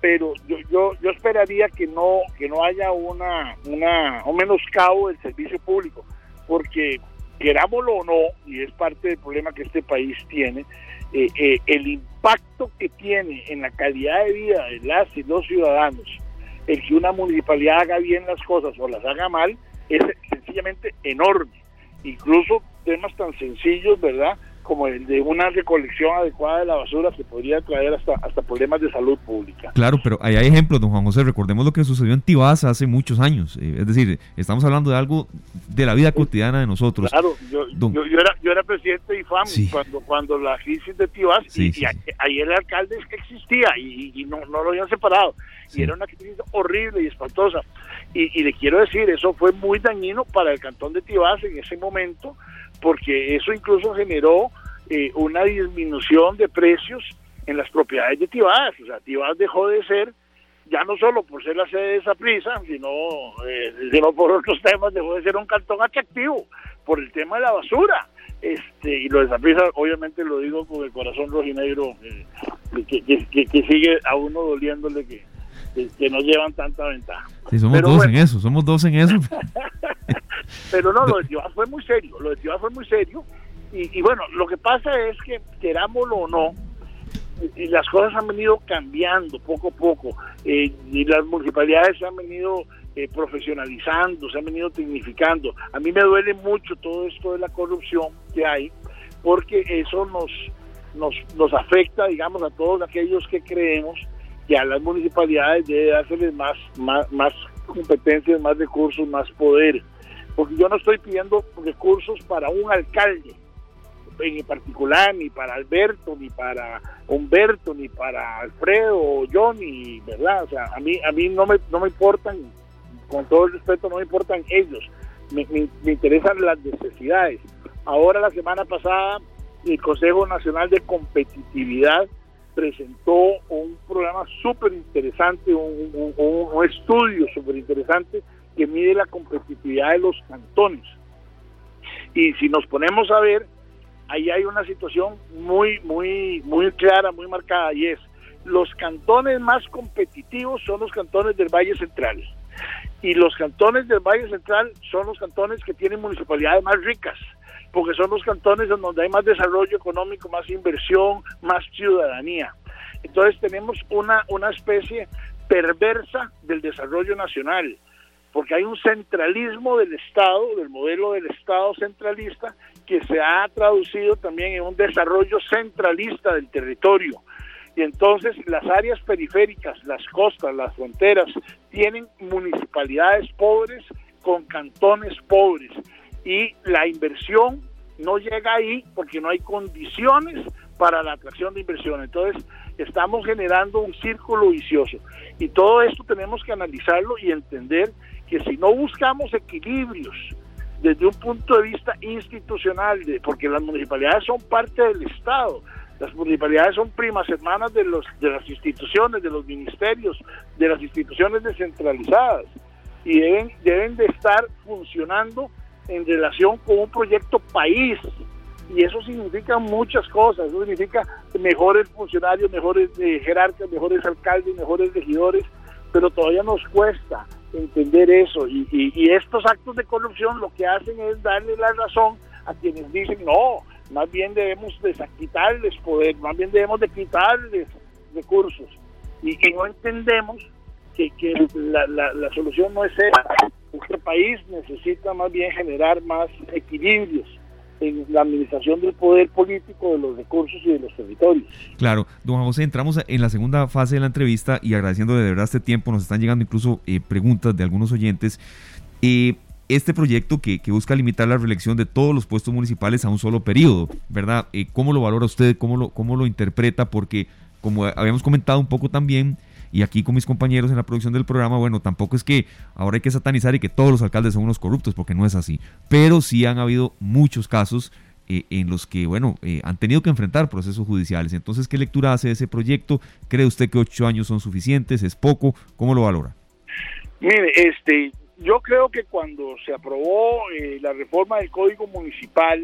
Pero yo, yo, yo esperaría que no que no haya una una un menoscabo del servicio público porque querámoslo o no y es parte del problema que este país tiene eh, eh, el impacto que tiene en la calidad de vida de las y los ciudadanos el que una municipalidad haga bien las cosas o las haga mal es sencillamente enorme. Incluso temas tan sencillos, ¿verdad? Como el de una recolección adecuada de la basura que podría traer hasta, hasta problemas de salud pública. Claro, pero hay ejemplos, don Juan José, recordemos lo que sucedió en Tibás hace muchos años, eh, es decir, estamos hablando de algo de la vida cotidiana de nosotros. Claro, yo, era, yo era presidente de IFAM cuando, cuando la crisis de Tibás, y, ahí el alcalde existía y, no, no, lo habían separado, y era una crisis horrible y espantosa. Y, y le quiero decir, eso fue muy dañino para el cantón de Tibás en ese momento, porque eso incluso generó eh, una disminución de precios en las propiedades de Tibás. O sea, Tibás dejó de ser, ya no solo por ser la sede de esa prisa, sino, eh, sino por otros temas, dejó de ser un cantón atractivo por el tema de la basura. Este, y lo de esa prisa, obviamente lo digo con el corazón rojinegro, eh, que, que, sigue a uno doliéndole que, que, no llevan tanta ventaja. Sí, somos dos en eso, somos dos en eso. Pero no, lo de Tibás fue muy serio, lo de Tibás fue muy serio. Y, bueno, lo que pasa es que, querámoslo o no, y las cosas han venido cambiando poco a poco eh, y las municipalidades se han venido eh, profesionalizando, se han venido tecnificando. A mí me duele mucho todo esto de la corrupción que hay porque eso nos, nos, nos afecta, digamos, a todos aquellos que creemos que a las municipalidades debe dárseles más, más, más competencias, más recursos, más poder porque yo no estoy pidiendo recursos para un alcalde en particular, ni para Alberto, ni para Humberto, ni para Alfredo o Johnny, ¿verdad? O sea, a mí, a mí no, me, no me importan, con todo el respeto, no me importan ellos, me, me interesan las necesidades. Ahora, la semana pasada, el Consejo Nacional de Competitividad presentó un programa súper interesante, un, estudio súper interesante que mide la competitividad de los cantones. Y si nos ponemos a ver, ahí hay una situación muy, muy, muy clara, muy marcada, y es los cantones más competitivos son los cantones del Valle Central. Y los cantones del Valle Central son los cantones que tienen municipalidades más ricas, porque son los cantones donde hay más desarrollo económico, más inversión, más ciudadanía. Entonces tenemos una, una especie perversa del desarrollo nacional porque hay un centralismo del Estado, del modelo del Estado centralista, que se ha traducido también en un desarrollo centralista del territorio. Y entonces las áreas periféricas, las costas, las fronteras, tienen municipalidades pobres con cantones pobres. Y la inversión no llega ahí porque no hay condiciones para la atracción de inversión. Entonces, estamos generando un círculo vicioso. Y todo esto tenemos que analizarlo y entender que si no buscamos equilibrios desde un punto de vista institucional, porque las municipalidades son parte del Estado, las municipalidades son primas hermanas de, los, de las instituciones, de los ministerios, de las instituciones descentralizadas y deben, deben de estar funcionando en relación con un proyecto país. Y eso significa muchas cosas, eso significa mejores funcionarios, mejores eh, jerarcas, mejores alcaldes, mejores regidores, pero todavía nos cuesta entender eso. Y, estos actos de corrupción lo que hacen es darle la razón a quienes dicen, no, más bien debemos de quitarles poder, más bien debemos de quitarles recursos. Y, que no entendemos que, que la, la, la solución no es esa. Este país necesita más bien generar más equilibrios en la administración del poder político, de los recursos y de los territorios. Claro, don José, entramos en la segunda fase de la entrevista y agradeciendo de verdad este tiempo, nos están llegando incluso eh, preguntas de algunos oyentes. Eh, este proyecto que, busca limitar la reelección de todos los puestos municipales a un solo periodo, ¿verdad? Eh, ¿Cómo lo valora usted? ¿Cómo lo, ¿Cómo lo interpreta? Porque, como habíamos comentado un poco también, y aquí con mis compañeros en la producción del programa, bueno, tampoco es que ahora hay que satanizar y que todos los alcaldes son unos corruptos, porque no es así, pero sí han habido muchos casos eh, en los que, bueno, eh, han tenido que enfrentar procesos judiciales. Entonces, ¿qué lectura hace de ese proyecto? ¿Cree usted que ocho años son suficientes? ¿Es poco? ¿Cómo lo valora? Mire, este, yo creo que cuando se aprobó eh, la reforma del Código Municipal,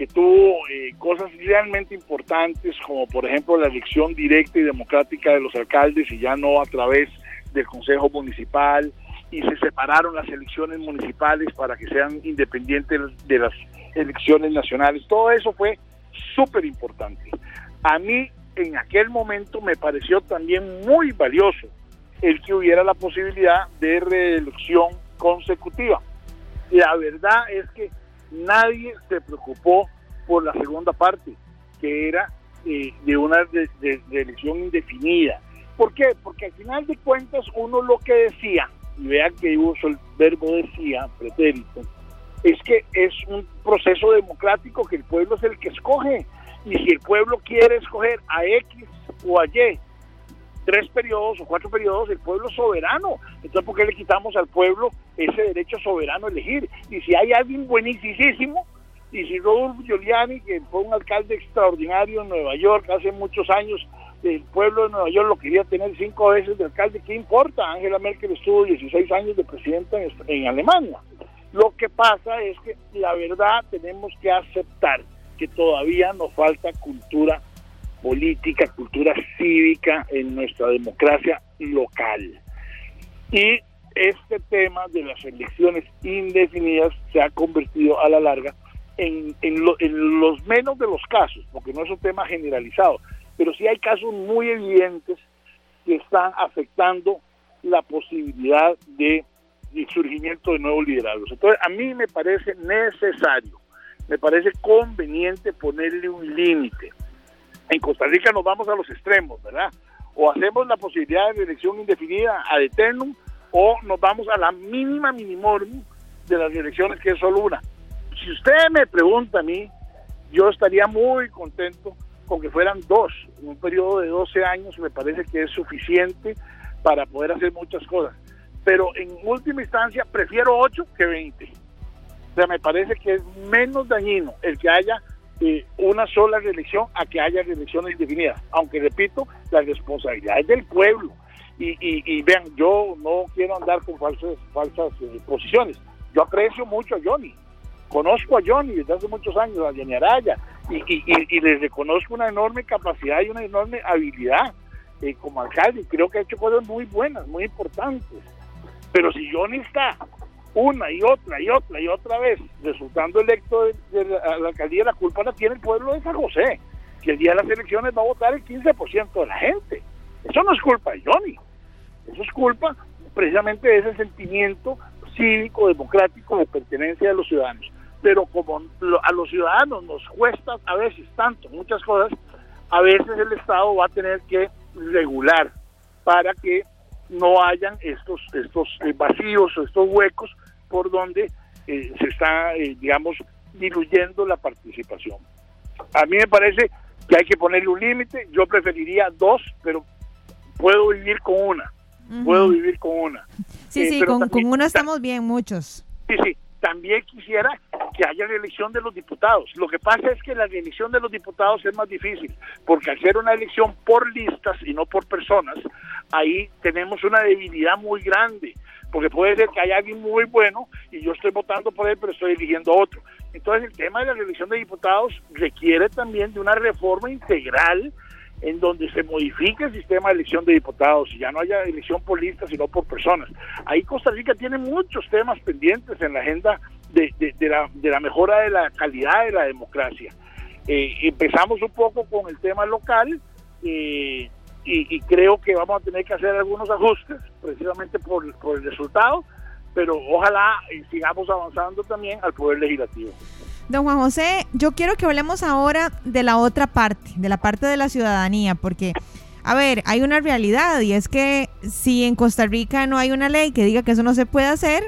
que tuvo cosas realmente importantes, como por ejemplo la elección directa y democrática de los alcaldes y ya no a través del Consejo Municipal, y se separaron las elecciones municipales para que sean independientes de las elecciones nacionales. Todo eso fue súper importante. A mí en aquel momento me pareció también muy valioso el que hubiera la posibilidad de reelección consecutiva. La verdad es que nadie se preocupó por la segunda parte, que era eh, de una reelección indefinida. ¿Por qué? Porque al final de cuentas uno lo que decía, y vean que uso el verbo decía, pretérito, es que es un proceso democrático que el pueblo es el que escoge. Y si el pueblo quiere escoger a X o a Y, tres periodos o cuatro periodos, el pueblo soberano. Entonces, ¿por qué le quitamos al pueblo ese derecho soberano a elegir? Y si hay alguien buenísimo, y si Rodolfo Giuliani, que fue un alcalde extraordinario en Nueva York hace muchos años, el pueblo de Nueva York lo quería tener cinco veces de alcalde, ¿qué importa? Angela Merkel estuvo 16 años de presidenta en Alemania. Lo que pasa es que la verdad tenemos que aceptar que todavía nos falta cultura política, cultura cívica en nuestra democracia local. Y este tema de las elecciones indefinidas se ha convertido a la larga en, en, los menos de los casos, porque no es un tema generalizado, pero sí hay casos muy evidentes que están afectando la posibilidad de y surgimiento de nuevos liderazgos. Entonces, a mí me parece necesario, me parece conveniente ponerle un límite. En Costa Rica nos vamos a los extremos, ¿verdad? O hacemos la posibilidad de elección indefinida a eternum, o nos vamos a la mínima minimorum de las elecciones, que es solo una. Si usted me pregunta a mí, yo estaría muy contento con que fueran dos. En un periodo de 12 años me parece que es suficiente para poder hacer muchas cosas pero en última instancia prefiero 8 que 20. O sea, me parece que es menos dañino el que haya eh, una sola reelección a que haya reelecciones indefinidas. Aunque repito, la responsabilidad es del pueblo. Y, y, vean, yo no quiero andar con falsas, falsas eh, posiciones. Yo aprecio mucho a Johnny. Conozco a Johnny desde hace muchos años, a Johnny y, y, y le reconozco una enorme capacidad y una enorme habilidad eh, como alcalde. Creo que ha hecho cosas muy buenas, muy importantes pero si Johnny está una y otra y otra y otra vez resultando electo de, la, alcaldía, la culpa la tiene el pueblo de San José, que el día de las elecciones va a votar el 15% de la gente. Eso no es culpa de Johnny, eso es culpa precisamente de ese sentimiento cívico, democrático de pertenencia de los ciudadanos. Pero como a los ciudadanos nos cuesta a veces tanto muchas cosas, a veces el Estado va a tener que regular para que no hayan estos, estos eh, vacíos o estos huecos por donde eh, se está, eh, digamos, diluyendo la participación. A mí me parece que hay que ponerle un límite, yo preferiría dos, pero puedo vivir con una, puedo vivir con una. Sí, sí, con, con una estamos bien muchos. Sí, sí, también quisiera que haya reelección de los diputados. Lo que pasa es que la reelección de los diputados es más difícil, porque al ser una elección por listas y no por personas, ahí tenemos una debilidad muy grande, porque puede ser que haya alguien muy bueno y yo estoy votando por él, pero estoy eligiendo a otro. Entonces el tema de la reelección de diputados requiere también de una reforma integral en donde se modifique el sistema de elección de diputados y ya no haya elección por listas, sino por personas. Ahí Costa Rica tiene muchos temas pendientes en la agenda de, de, la, de la, mejora de la calidad de la democracia. Eh, empezamos un poco con el tema local eh, y, creo que vamos a tener que hacer algunos ajustes precisamente por, por el resultado, pero ojalá sigamos avanzando también al Poder Legislativo. Don Juan José, yo quiero que hablemos ahora de la otra parte, de la parte de la ciudadanía, porque, a ver, hay una realidad y es que si en Costa Rica no hay una ley que diga que eso no se puede hacer,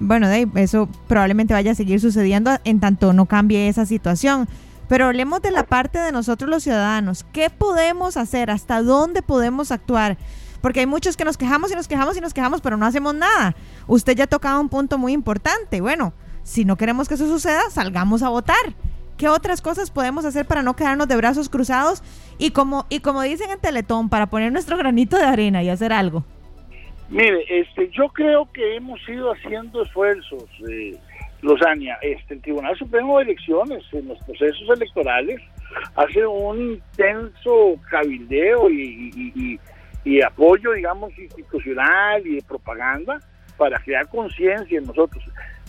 bueno, eso probablemente vaya a seguir sucediendo en tanto no cambie esa situación. Pero hablemos de la parte de nosotros los ciudadanos. ¿Qué podemos hacer? ¿Hasta dónde podemos actuar? porque hay muchos que nos quejamos y nos quejamos y nos quejamos, pero no hacemos nada. Usted ya tocaba un punto muy importante. Bueno, si no queremos que eso suceda, salgamos a votar. ¿Qué otras cosas podemos hacer para no quedarnos de brazos cruzados y como y como dicen en Teletón, para poner nuestro granito de arena y hacer algo? Mire, este, yo creo que hemos ido haciendo esfuerzos, eh, Lozania. Este, el Tribunal Supremo de Elecciones en los procesos electorales hace un intenso cabildeo y, y apoyo, digamos, institucional y de propaganda para crear conciencia en nosotros.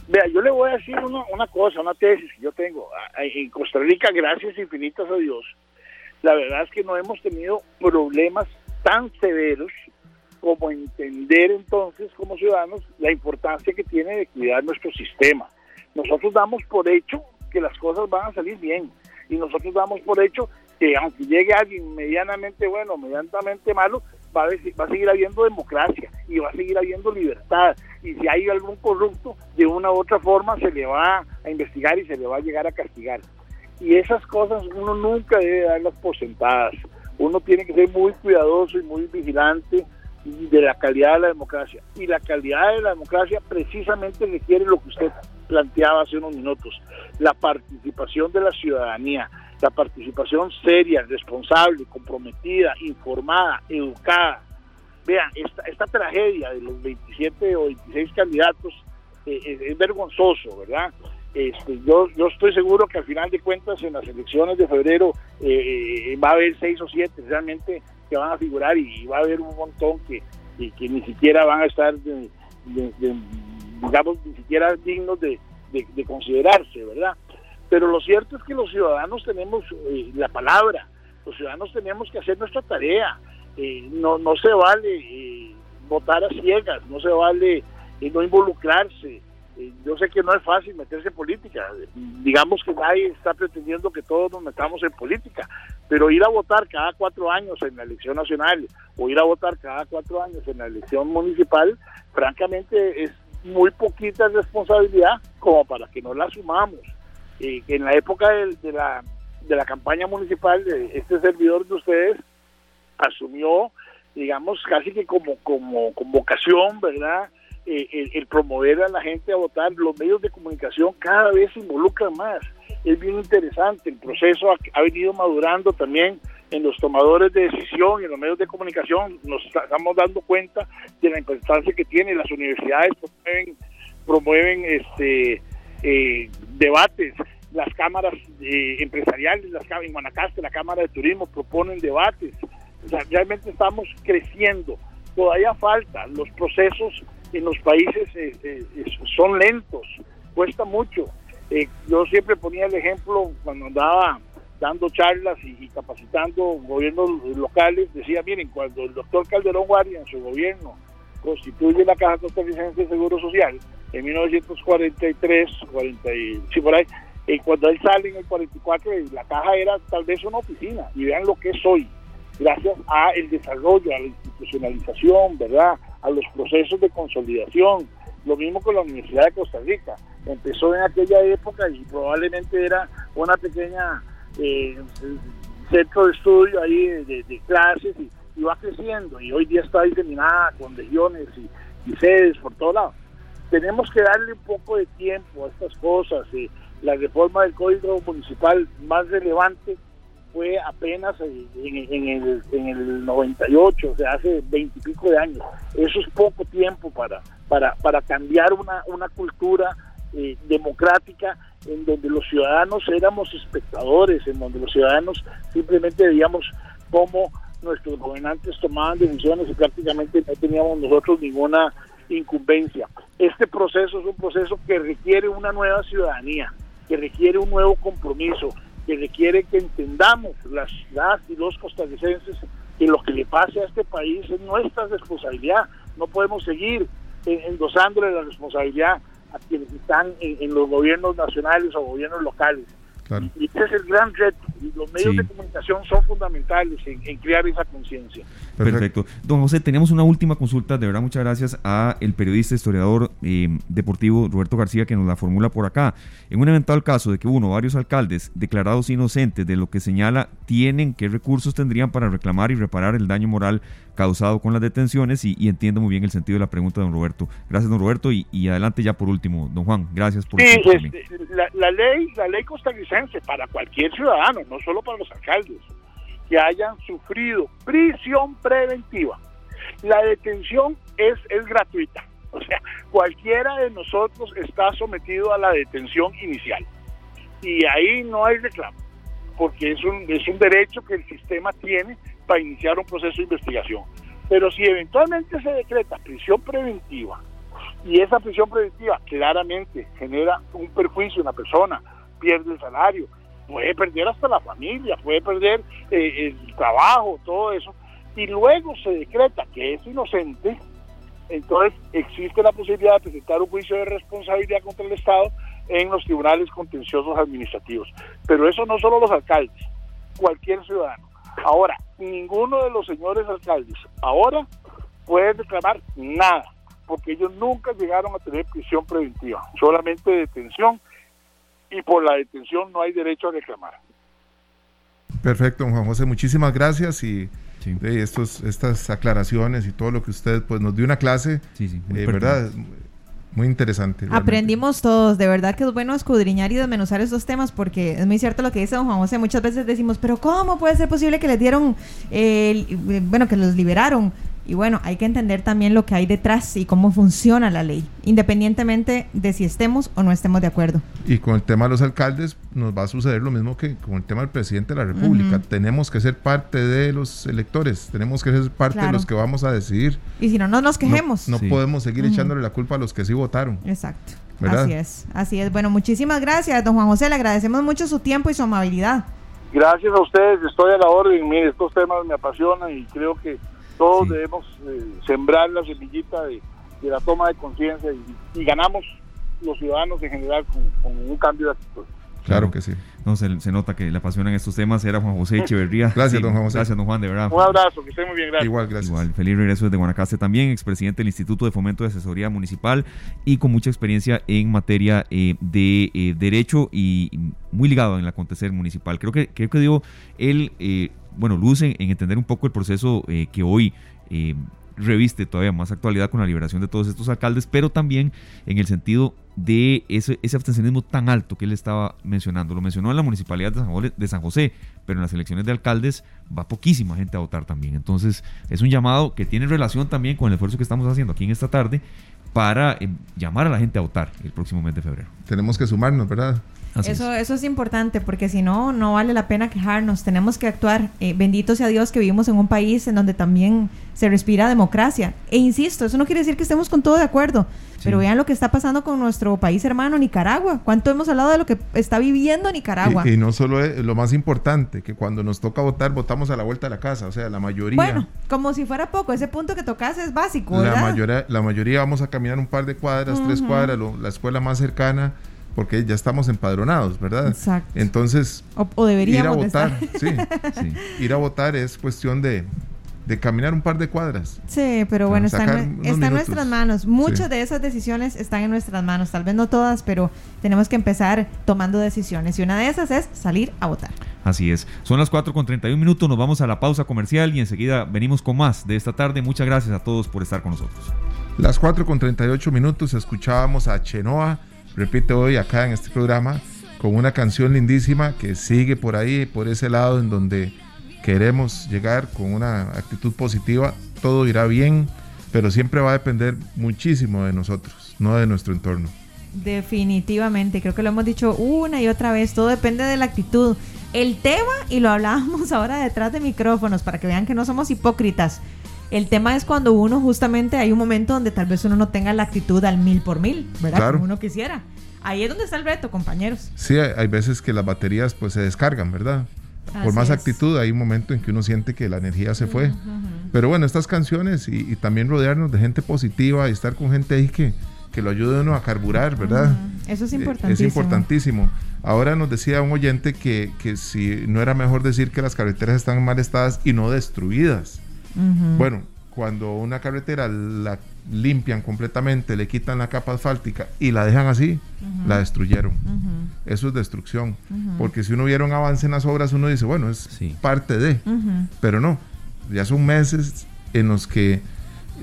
Vea, yo le voy a decir una, una cosa, una tesis que yo tengo. En Costa Rica, gracias infinitas a Dios, la verdad es que no hemos tenido problemas tan severos como entender entonces como ciudadanos la importancia que tiene de cuidar nuestro sistema. Nosotros damos por hecho que las cosas van a salir bien y nosotros damos por hecho que aunque llegue alguien medianamente bueno, medianamente malo, va a, va a seguir habiendo democracia y va a seguir habiendo libertad. Y si hay algún corrupto, de una u otra forma se le va a investigar y se le va a llegar a castigar. Y esas cosas uno nunca debe darlas por sentadas. Uno tiene que ser muy cuidadoso y muy vigilante de la calidad de la democracia. Y la calidad de la democracia precisamente requiere lo que usted planteaba hace unos minutos, la participación de la ciudadanía, la participación seria, responsable, comprometida, informada, educada. Vean, esta, esta tragedia de los 27 o 26 candidatos eh, es, vergonzoso, ¿verdad? Este, yo, yo estoy seguro que al final de cuentas en las elecciones de febrero eh, eh, va a haber seis o siete realmente que van a figurar y, va a haber un montón que, que, ni siquiera van a estar, digamos, ni siquiera dignos de, de considerarse, ¿verdad? Pero lo cierto es que los ciudadanos tenemos eh, la palabra, los ciudadanos tenemos que hacer nuestra tarea. Eh, no, no se vale eh, votar a ciegas, no se vale no involucrarse. yo sé que no es fácil meterse en política, digamos que nadie está pretendiendo que todos nos metamos en política, pero ir a votar cada cuatro años en la elección nacional o ir a votar cada cuatro años en la elección municipal, francamente es muy poquita responsabilidad como para que no la asumamos en la época de, la, de la campaña municipal, este servidor de ustedes asumió, digamos, casi que como, como convocación, ¿verdad? Eh, el, promover a la gente a votar, los medios de comunicación cada vez se involucran más. Es bien interesante, el proceso ha, venido madurando también en los tomadores de decisión y en los medios de comunicación. Nos estamos dando cuenta de la importancia que tiene. Las universidades promueven, este, eh, debates. Las cámaras eh, empresariales, las, en Guanacaste, la Cámara de Turismo proponen debates. Realmente estamos creciendo. Todavía falta. Los procesos en los países eh, son lentos, cuesta mucho. yo siempre ponía el ejemplo cuando andaba dando charlas y, capacitando gobiernos locales, decía, miren, cuando el doctor Calderón Guardia en su gobierno constituye la Caja Costarricense de Seguro Social, en 1943, 40 y, sí, por ahí, y cuando él sale en el 44, la caja era tal vez una oficina, y vean lo que es hoy, gracias a el desarrollo, a la institucionalización, ¿verdad? A los procesos de consolidación. Lo mismo con la Universidad de Costa Rica. Empezó en aquella época y probablemente era una pequeña eh, centro de estudio ahí de, clases y, va creciendo y hoy día está diseminada con legiones y, sedes por todos lados tenemos que darle un poco de tiempo a estas cosas. y la reforma del Código Municipal más relevante fue apenas en, el, en el 98, o sea, hace veintipico de años. Eso es poco tiempo para, para, para cambiar una, una cultura eh, democrática en donde los ciudadanos éramos espectadores, en donde los ciudadanos simplemente veíamos cómo nuestros gobernantes tomaban decisiones y prácticamente no teníamos nosotros ninguna incumbencia. Este proceso es un proceso que requiere una nueva ciudadanía, que requiere un nuevo compromiso, que requiere que entendamos las, las y los costarricenses que lo que le pase a este país es nuestra responsabilidad. No podemos seguir endosándole la responsabilidad a quienes están en, los gobiernos nacionales o gobiernos locales. Y ese es el gran reto. Los medios de comunicación son fundamentales en, crear esa conciencia. Perfecto. Don José, tenemos una última consulta. De verdad, muchas gracias a el periodista, historiador eh, deportivo Roberto García que nos la formula por acá. En un eventual caso de que uno o varios alcaldes declarados inocentes de lo que señala tienen, ¿qué recursos tendrían para reclamar y reparar el daño moral causado con las detenciones? Y, entiendo muy bien el sentido de la pregunta de don Roberto. Gracias, don Roberto. Y, adelante ya por último, don Juan. Gracias por... Sí, este, la, la, ley, la ley costarricense para cualquier ciudadano, no solo para los alcaldes, que hayan sufrido prisión preventiva. La detención es, es gratuita. O sea, cualquiera de nosotros está sometido a la detención inicial. Y ahí no hay reclamo, porque es un, es un derecho que el sistema tiene para iniciar un proceso de investigación. Pero si eventualmente se decreta prisión preventiva, y esa prisión preventiva claramente genera un perjuicio en la persona, pierde el salario, puede perder hasta la familia, puede perder eh, el trabajo, todo eso, y luego se decreta que es inocente, entonces existe la posibilidad de presentar un juicio de responsabilidad contra el Estado en los tribunales contenciosos administrativos. Pero eso no solo los alcaldes, cualquier ciudadano. Ahora, ninguno de los señores alcaldes ahora puede reclamar nada, porque ellos nunca llegaron a tener prisión preventiva, solamente detención y por la detención no hay derecho a reclamar. Perfecto, don Juan José, muchísimas gracias y de estos, estas aclaraciones y todo lo que usted pues nos dio una clase, sí, eh, ¿verdad? Muy interesante. Aprendimos todos, de verdad que es bueno escudriñar y desmenuzar estos temas porque es muy cierto lo que dice don Juan José, muchas veces decimos, pero ¿cómo puede ser posible que les dieron, bueno, que los liberaron? Y bueno, hay que entender también lo que hay detrás y cómo funciona la ley, independientemente de si estemos o no estemos de acuerdo. Y con el tema de los alcaldes nos va a suceder lo mismo que con el tema del presidente de la República. Tenemos que ser parte de los electores, tenemos que ser parte de los que vamos a decidir. Y si no, no nos quejemos. No, podemos seguir echándole la culpa a los que sí votaron. Exacto. Así es, así es. Bueno, muchísimas gracias, don Juan José. Le agradecemos mucho su tiempo y su amabilidad. Gracias a ustedes, estoy a la orden. Mire, estos temas me apasionan y creo que todos debemos eh, sembrar la semillita de, la toma de conciencia y, ganamos los ciudadanos en general con, un cambio de actitud. Claro que sí. No, se, nota que le apasionan estos temas. Era Juan José Echeverría. Gracias, don Juan José. Gracias, don Juan, de verdad. Un abrazo, que esté muy bien, gracias. Igual, gracias. Igual, feliz regreso desde Guanacaste también, expresidente del Instituto de Fomento de Asesoría Municipal y con mucha experiencia en materia eh, de eh, derecho y muy ligado en el acontecer municipal. Creo que, creo que dio él bueno, luce en entender un poco el proceso eh, que hoy eh, reviste todavía más actualidad con la liberación de todos estos alcaldes, pero también en el sentido de ese, abstencionismo tan alto que él estaba mencionando. Lo mencionó en la municipalidad de San, José, de San José, pero en las elecciones de alcaldes va poquísima gente a votar también. Entonces es un llamado que tiene relación también con el esfuerzo que estamos haciendo aquí en esta tarde para eh, llamar a la gente a votar el próximo mes de febrero. Tenemos que sumarnos, ¿verdad? Eso, es. eso es importante porque si no, no vale la pena quejarnos. Tenemos que actuar. Eh, bendito sea Dios que vivimos en un país en donde también se respira democracia. E insisto, eso no quiere decir que estemos con todo de acuerdo. Pero vean lo que está pasando con nuestro país hermano, Nicaragua. ¿Cuánto hemos hablado de lo que está viviendo Nicaragua? Y, no solo es lo más importante, que cuando nos toca votar, votamos a la vuelta de la casa. O sea, la mayoría. Bueno, como si fuera poco. Ese punto que tocas es básico. La mayoría, la mayoría vamos a caminar un par de cuadras, tres cuadras, la escuela más cercana porque ya estamos empadronados, ¿verdad? Exacto. Entonces, o, deberíamos ir a votar, sí, sí, ir a votar es cuestión de, caminar un par de cuadras. Sí, pero bueno, está, en, nuestras manos. Muchas de esas decisiones están en nuestras manos, tal vez no todas, pero tenemos que empezar tomando decisiones y una de esas es salir a votar. Así es. Son las 4 con 31 minutos, nos vamos a la pausa comercial y enseguida venimos con más de esta tarde. Muchas gracias a todos por estar con nosotros. Las 4 con 38 minutos escuchábamos a Chenoa repite hoy acá en este programa con una canción lindísima que sigue por ahí, por ese lado en donde queremos llegar con una actitud positiva. Todo irá bien, pero siempre va a depender muchísimo de nosotros, no de nuestro entorno. Definitivamente, creo que lo hemos dicho una y otra vez, todo depende de la actitud. El tema, y lo hablábamos ahora detrás de micrófonos para que vean que no somos hipócritas, el tema es cuando uno justamente hay un momento donde tal vez uno no tenga la actitud al mil por mil, ¿verdad? Como uno quisiera. Ahí es donde está el reto, compañeros. Sí, hay veces que las baterías pues se descargan, ¿verdad? Por más actitud hay un momento en que uno siente que la energía se fue. Pero bueno, estas canciones y, también rodearnos de gente positiva y estar con gente ahí que, que lo ayude uno a carburar, ¿verdad? Eso es importantísimo. Es importantísimo. Ahora nos decía un oyente que, que, si no era mejor decir que las carreteras están mal estadas y no destruidas. Bueno, cuando una carretera la limpian completamente, le quitan la capa asfáltica y la dejan así, la destruyeron. Eso es destrucción. Porque si uno viera un avance en las obras, uno dice, bueno, es parte de. Pero no, ya son meses en los que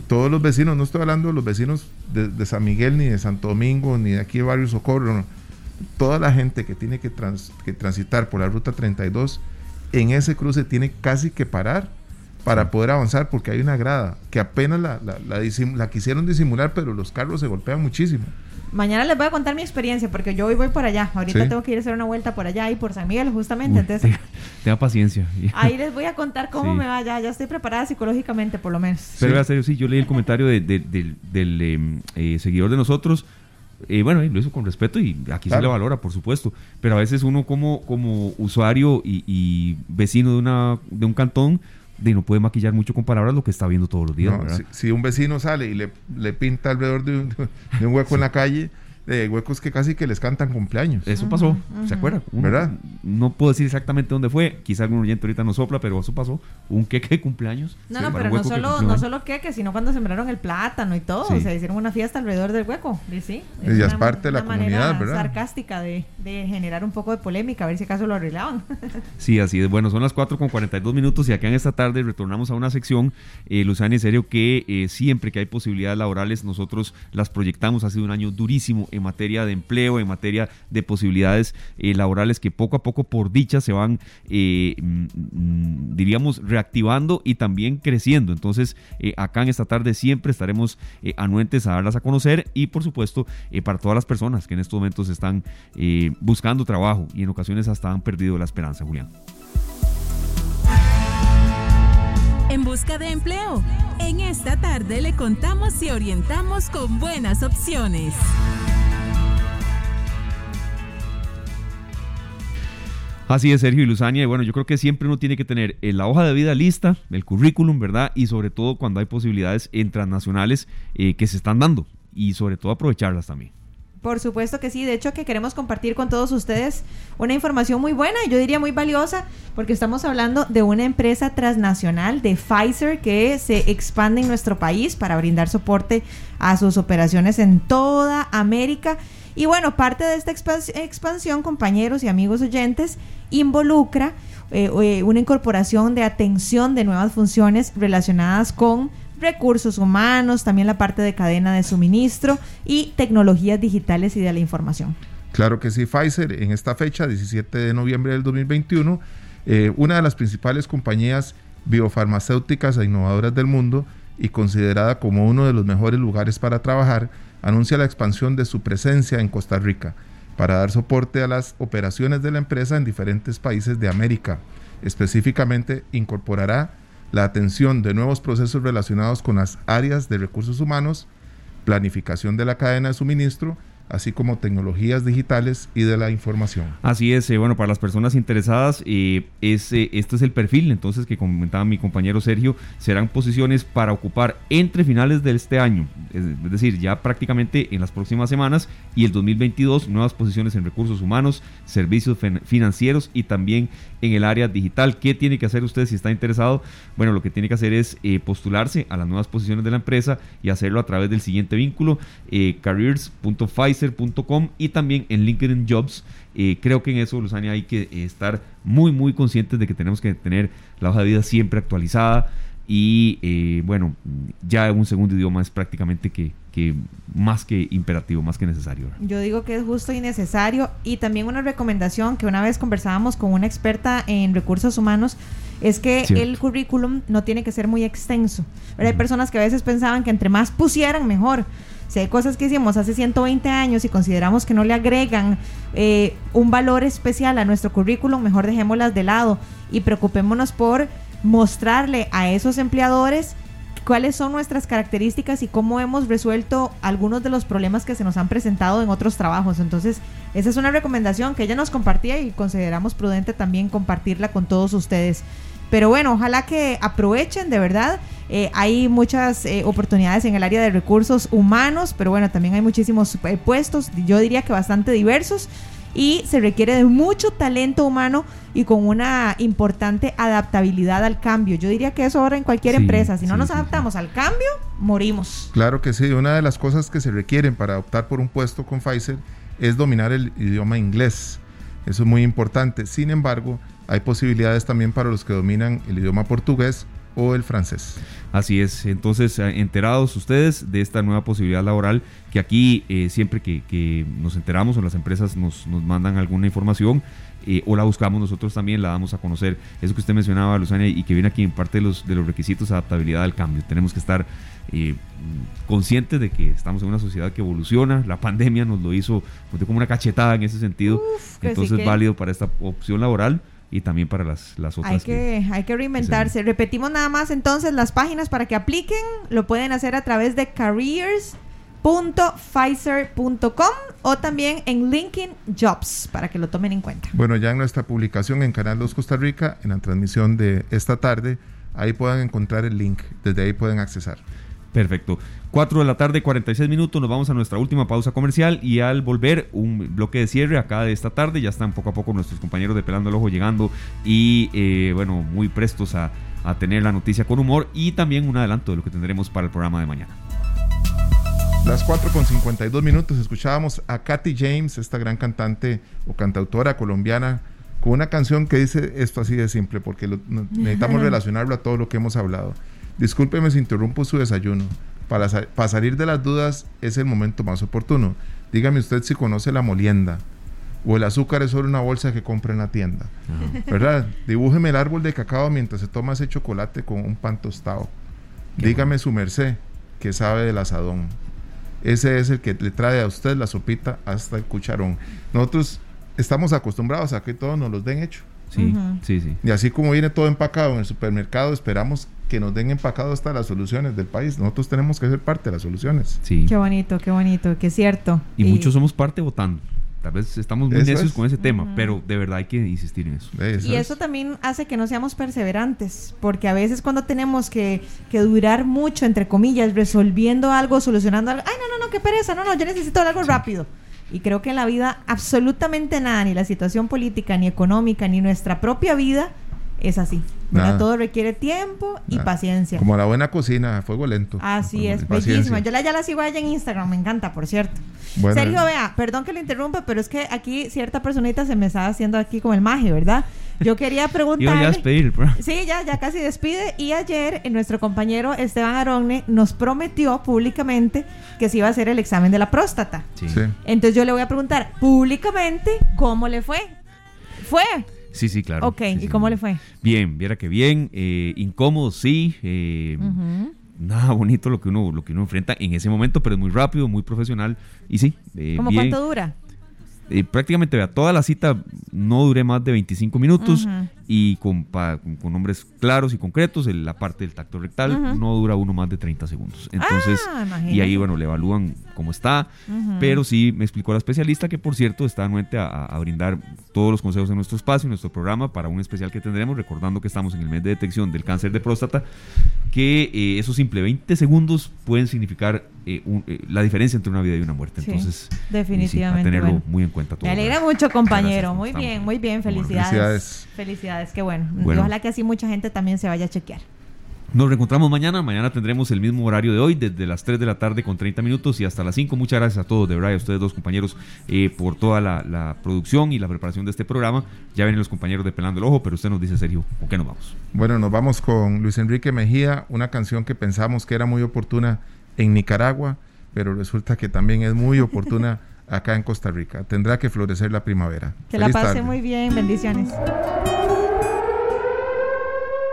todos los vecinos, no estoy hablando de los vecinos de, San Miguel, ni de Santo Domingo, ni de aquí de Barrio Socorro, toda la gente que tiene que, que transitar por la ruta 32, en ese cruce tiene casi que parar para poder avanzar porque hay una grada que apenas la, la, la, quisieron disimular, pero los carros se golpean muchísimo. Mañana les voy a contar mi experiencia porque yo hoy voy por allá. Ahorita tengo que ir a hacer una vuelta por allá y por San Miguel, justamente. entonces, tenga, paciencia. Ahí les voy a contar cómo me va. Ya, ya estoy preparada psicológicamente, por lo menos. Pero en serio, sí, yo leí el comentario de, del em, eh, seguidor de nosotros. Eh, bueno, lo hizo con respeto y aquí se le valora, por supuesto. Pero a veces uno como, como usuario y, y vecino de, una, de un cantón de no puede maquillar mucho con palabras lo que está viendo todos los días. si, un vecino sale y le, le pinta alrededor de un, de un hueco en la calle, de huecos que casi que les cantan cumpleaños. Eso pasó, ¿se acuerda? ¿Verdad? No puedo decir exactamente dónde fue, quizá algún oyente ahorita no sopla, pero eso pasó. Un queque de cumpleaños. No, no, pero no solo, no solo queque, sino cuando sembraron el plátano y todo. O sea, hicieron una fiesta alrededor del hueco. Y sí, es, y es parte de la comunidad, ¿verdad? sarcástica de, de, generar un poco de polémica, a ver si acaso lo arreglaban. sí, así es. Bueno, son las 4 con 42 minutos y acá en esta tarde retornamos a una sección, eh, Luzana, en serio, que eh, siempre que hay posibilidades laborales, nosotros las proyectamos. Ha sido un año durísimo en materia de empleo, en materia de posibilidades eh, laborales que poco a poco, por dicha, se van, eh, mm, diríamos, reactivando y también creciendo. Entonces, eh, acá en esta tarde siempre estaremos anuentes a darlas a conocer y, por supuesto, para todas las personas que en estos momentos están buscando trabajo y en ocasiones hasta han perdido la esperanza, Julián. En busca de empleo. En esta tarde le contamos y orientamos con buenas opciones. Así es, Sergio y Luzania. Y bueno, yo creo que siempre uno tiene que tener eh, la hoja de vida lista, el currículum, ¿verdad? Y sobre todo cuando hay posibilidades en transnacionales eh, que se están dando. Y sobre todo aprovecharlas también. Por supuesto que sí, de hecho que queremos compartir con todos ustedes una información muy buena y yo diría muy valiosa porque estamos hablando de una empresa transnacional de Pfizer que se expande en nuestro país para brindar soporte a sus operaciones en toda América. Y bueno, parte de esta expansión, compañeros y amigos oyentes, involucra eh, eh, una incorporación de atención de nuevas funciones relacionadas con recursos humanos, también la parte de cadena de suministro y tecnologías digitales y de la información. Claro que sí, Pfizer en esta fecha, 17 de noviembre del 2021, eh, una de las principales compañías biofarmacéuticas e innovadoras del mundo y considerada como uno de los mejores lugares para trabajar, anuncia la expansión de su presencia en Costa Rica para dar soporte a las operaciones de la empresa en diferentes países de América. Específicamente, incorporará la atención de nuevos procesos relacionados con las áreas de recursos humanos, planificación de la cadena de suministro, así como tecnologías digitales y de la información. Así es, eh, bueno, para las personas interesadas, eh, este es el perfil, entonces, que comentaba mi compañero Sergio, serán posiciones para ocupar entre finales de este año, es, decir, ya prácticamente en las próximas semanas y el 2022, nuevas posiciones en recursos humanos, servicios financieros y también en el área digital. ¿Qué tiene que hacer usted si está interesado? Bueno, lo que tiene que hacer es eh, postularse a las nuevas posiciones de la empresa y hacerlo a través del siguiente vínculo, eh, y también en LinkedIn Jobs. Eh, creo que en eso, Luzania, hay que estar muy, muy conscientes de que tenemos que tener la hoja de vida siempre actualizada y eh, bueno, ya un segundo idioma es prácticamente que, que, más que imperativo, más que necesario. Yo digo que es justo y necesario y también una recomendación que una vez conversábamos con una experta en recursos humanos es que el currículum no tiene que ser muy extenso. Hay personas que a veces pensaban que entre más pusieran mejor. Si hay cosas que hicimos hace 120 años y consideramos que no le agregan eh, un valor especial a nuestro currículum, mejor dejémoslas de lado y preocupémonos por mostrarle a esos empleadores cuáles son nuestras características y cómo hemos resuelto algunos de los problemas que se nos han presentado en otros trabajos. Entonces, esa es una recomendación que ella nos compartía y consideramos prudente también compartirla con todos ustedes. Pero bueno, ojalá que aprovechen de verdad Eh, hay muchas eh, oportunidades en el área de recursos humanos, pero bueno, también hay muchísimos puestos, yo diría que bastante diversos y se requiere de mucho talento humano y con una importante adaptabilidad al cambio. Yo diría que eso ahora en cualquier empresa, si no nos adaptamos al cambio, morimos. Claro que sí, una de las cosas que se requieren para optar por un puesto con Pfizer es dominar el idioma inglés. Eso es muy importante. Sin embargo, hay posibilidades también para los que dominan el idioma portugués o el francés. Así es, entonces eh, enterados ustedes de esta nueva posibilidad laboral que aquí eh, siempre que, nos enteramos o las empresas nos, mandan alguna información eh, o la buscamos nosotros también, la damos a conocer. Eso que usted mencionaba, Luzania, y que viene aquí en parte de los, de los requisitos de adaptabilidad al cambio. Tenemos que estar conscientes de que estamos en una sociedad que evoluciona, la pandemia nos lo hizo pues, como una cachetada en ese sentido, entonces es válido para esta opción laboral y también para las, las otras. Hay que, hay que reinventarse. Repetimos nada más entonces las páginas para que apliquen. Lo pueden hacer a través de careers.pfizer.com o también en LinkedIn Jobs para que lo tomen en cuenta. Bueno, ya en nuestra publicación en Canal 2 Costa Rica, en la transmisión de esta tarde, ahí pueden encontrar el link. Desde ahí pueden accesar. Perfecto. 4 de la tarde, 46 minutos, nos vamos a nuestra última pausa comercial y al volver un bloque de cierre acá de esta tarde, ya están poco a poco nuestros compañeros de Pelando el Ojo llegando y eh, bueno, muy prestos a, a tener la noticia con humor y también un adelanto de lo que tendremos para el programa de mañana. Las 4 con 52 minutos escuchábamos a Katy James, esta gran cantante o cantautora colombiana, con una canción que dice esto así de simple, porque necesitamos relacionarlo a todo lo que hemos hablado. Discúlpeme si interrumpo su desayuno. Para, para, salir de las dudas es el momento más oportuno. Dígame usted si conoce la molienda o el azúcar es solo una bolsa que compra en la tienda. ¿Verdad? Dibújeme el árbol de cacao mientras se toma ese chocolate con un pan tostado. Dígame su merced que sabe del asadón. Ese es el que le trae a usted la sopita hasta el cucharón. Nosotros estamos acostumbrados a que todos nos los den hecho. Sí, sí, sí. Y así como viene todo empacado en el supermercado, esperamos que nos den empacado hasta las soluciones del país. Nosotros tenemos que ser parte de las soluciones. Sí. Qué bonito, qué bonito, qué cierto. Y, muchos somos parte votando. Tal vez estamos muy necios con ese tema, pero de verdad hay que insistir en eso. y eso también hace que no seamos perseverantes, porque a veces cuando tenemos que, que, durar mucho, entre comillas, resolviendo algo, solucionando algo, ay, no, no, no, qué pereza, no, no, yo necesito algo rápido. Y creo que en la vida absolutamente nada, ni la situación política, ni económica, ni nuestra propia vida, es así. Todo requiere tiempo y paciencia. Como la buena cocina, fuego lento. Así es, bellísima. Yo la, ya la sigo allá en Instagram, me encanta, por cierto. Sergio, vea, perdón que le interrumpa, pero es que aquí cierta personita se me está haciendo aquí con el magia, ¿verdad? Yo quería preguntar. Sí, ya, ya casi despide. Y ayer eh, nuestro compañero Esteban Aronne nos prometió públicamente que se iba a hacer el examen de la próstata. Sí. Entonces yo le voy a preguntar públicamente cómo le fue. ¿Fue? Sí, sí, claro. Ok, ¿y cómo le fue? Bien, viera que bien, eh, incómodo, sí. Eh, nada bonito lo que uno lo que uno enfrenta en ese momento, pero es muy rápido, muy profesional y sí. Eh, ¿Cómo cuánto dura? Eh, prácticamente vea, toda la cita no duré más de 25 minutos y con, con, nombres claros y concretos, la parte del tacto rectal no dura uno más de 30 segundos. Entonces, ah, y ahí, bueno, le evalúan cómo está, pero sí me explicó la especialista que, por cierto, está anuente a, brindar todos los consejos en nuestro espacio, en nuestro programa, para un especial que tendremos, recordando que estamos en el mes de detección del cáncer de próstata, que eh, esos simple 20 segundos pueden significar eh, eh, la diferencia entre una vida y una muerte. Entonces, definitivamente. tenerlo muy en cuenta todo. Me alegra mucho, compañero. muy bien, muy bien. Felicidades. felicidades. Qué bueno. ojalá que así mucha gente también se vaya a chequear. Nos reencontramos mañana. Mañana tendremos el mismo horario de hoy, desde las 3 de la tarde con 30 minutos y hasta las 5. Muchas gracias a todos, de verdad, a ustedes dos compañeros, eh, por toda la, producción y la preparación de este programa. Ya vienen los compañeros de Pelando el Ojo, pero usted nos dice, Sergio, ¿con qué nos vamos? Bueno, nos vamos con Luis Enrique Mejía, una canción que pensamos que era muy oportuna en Nicaragua, pero resulta que también es muy oportuna acá en Costa Rica. Tendrá que florecer la primavera. Que la pase muy bien, bendiciones.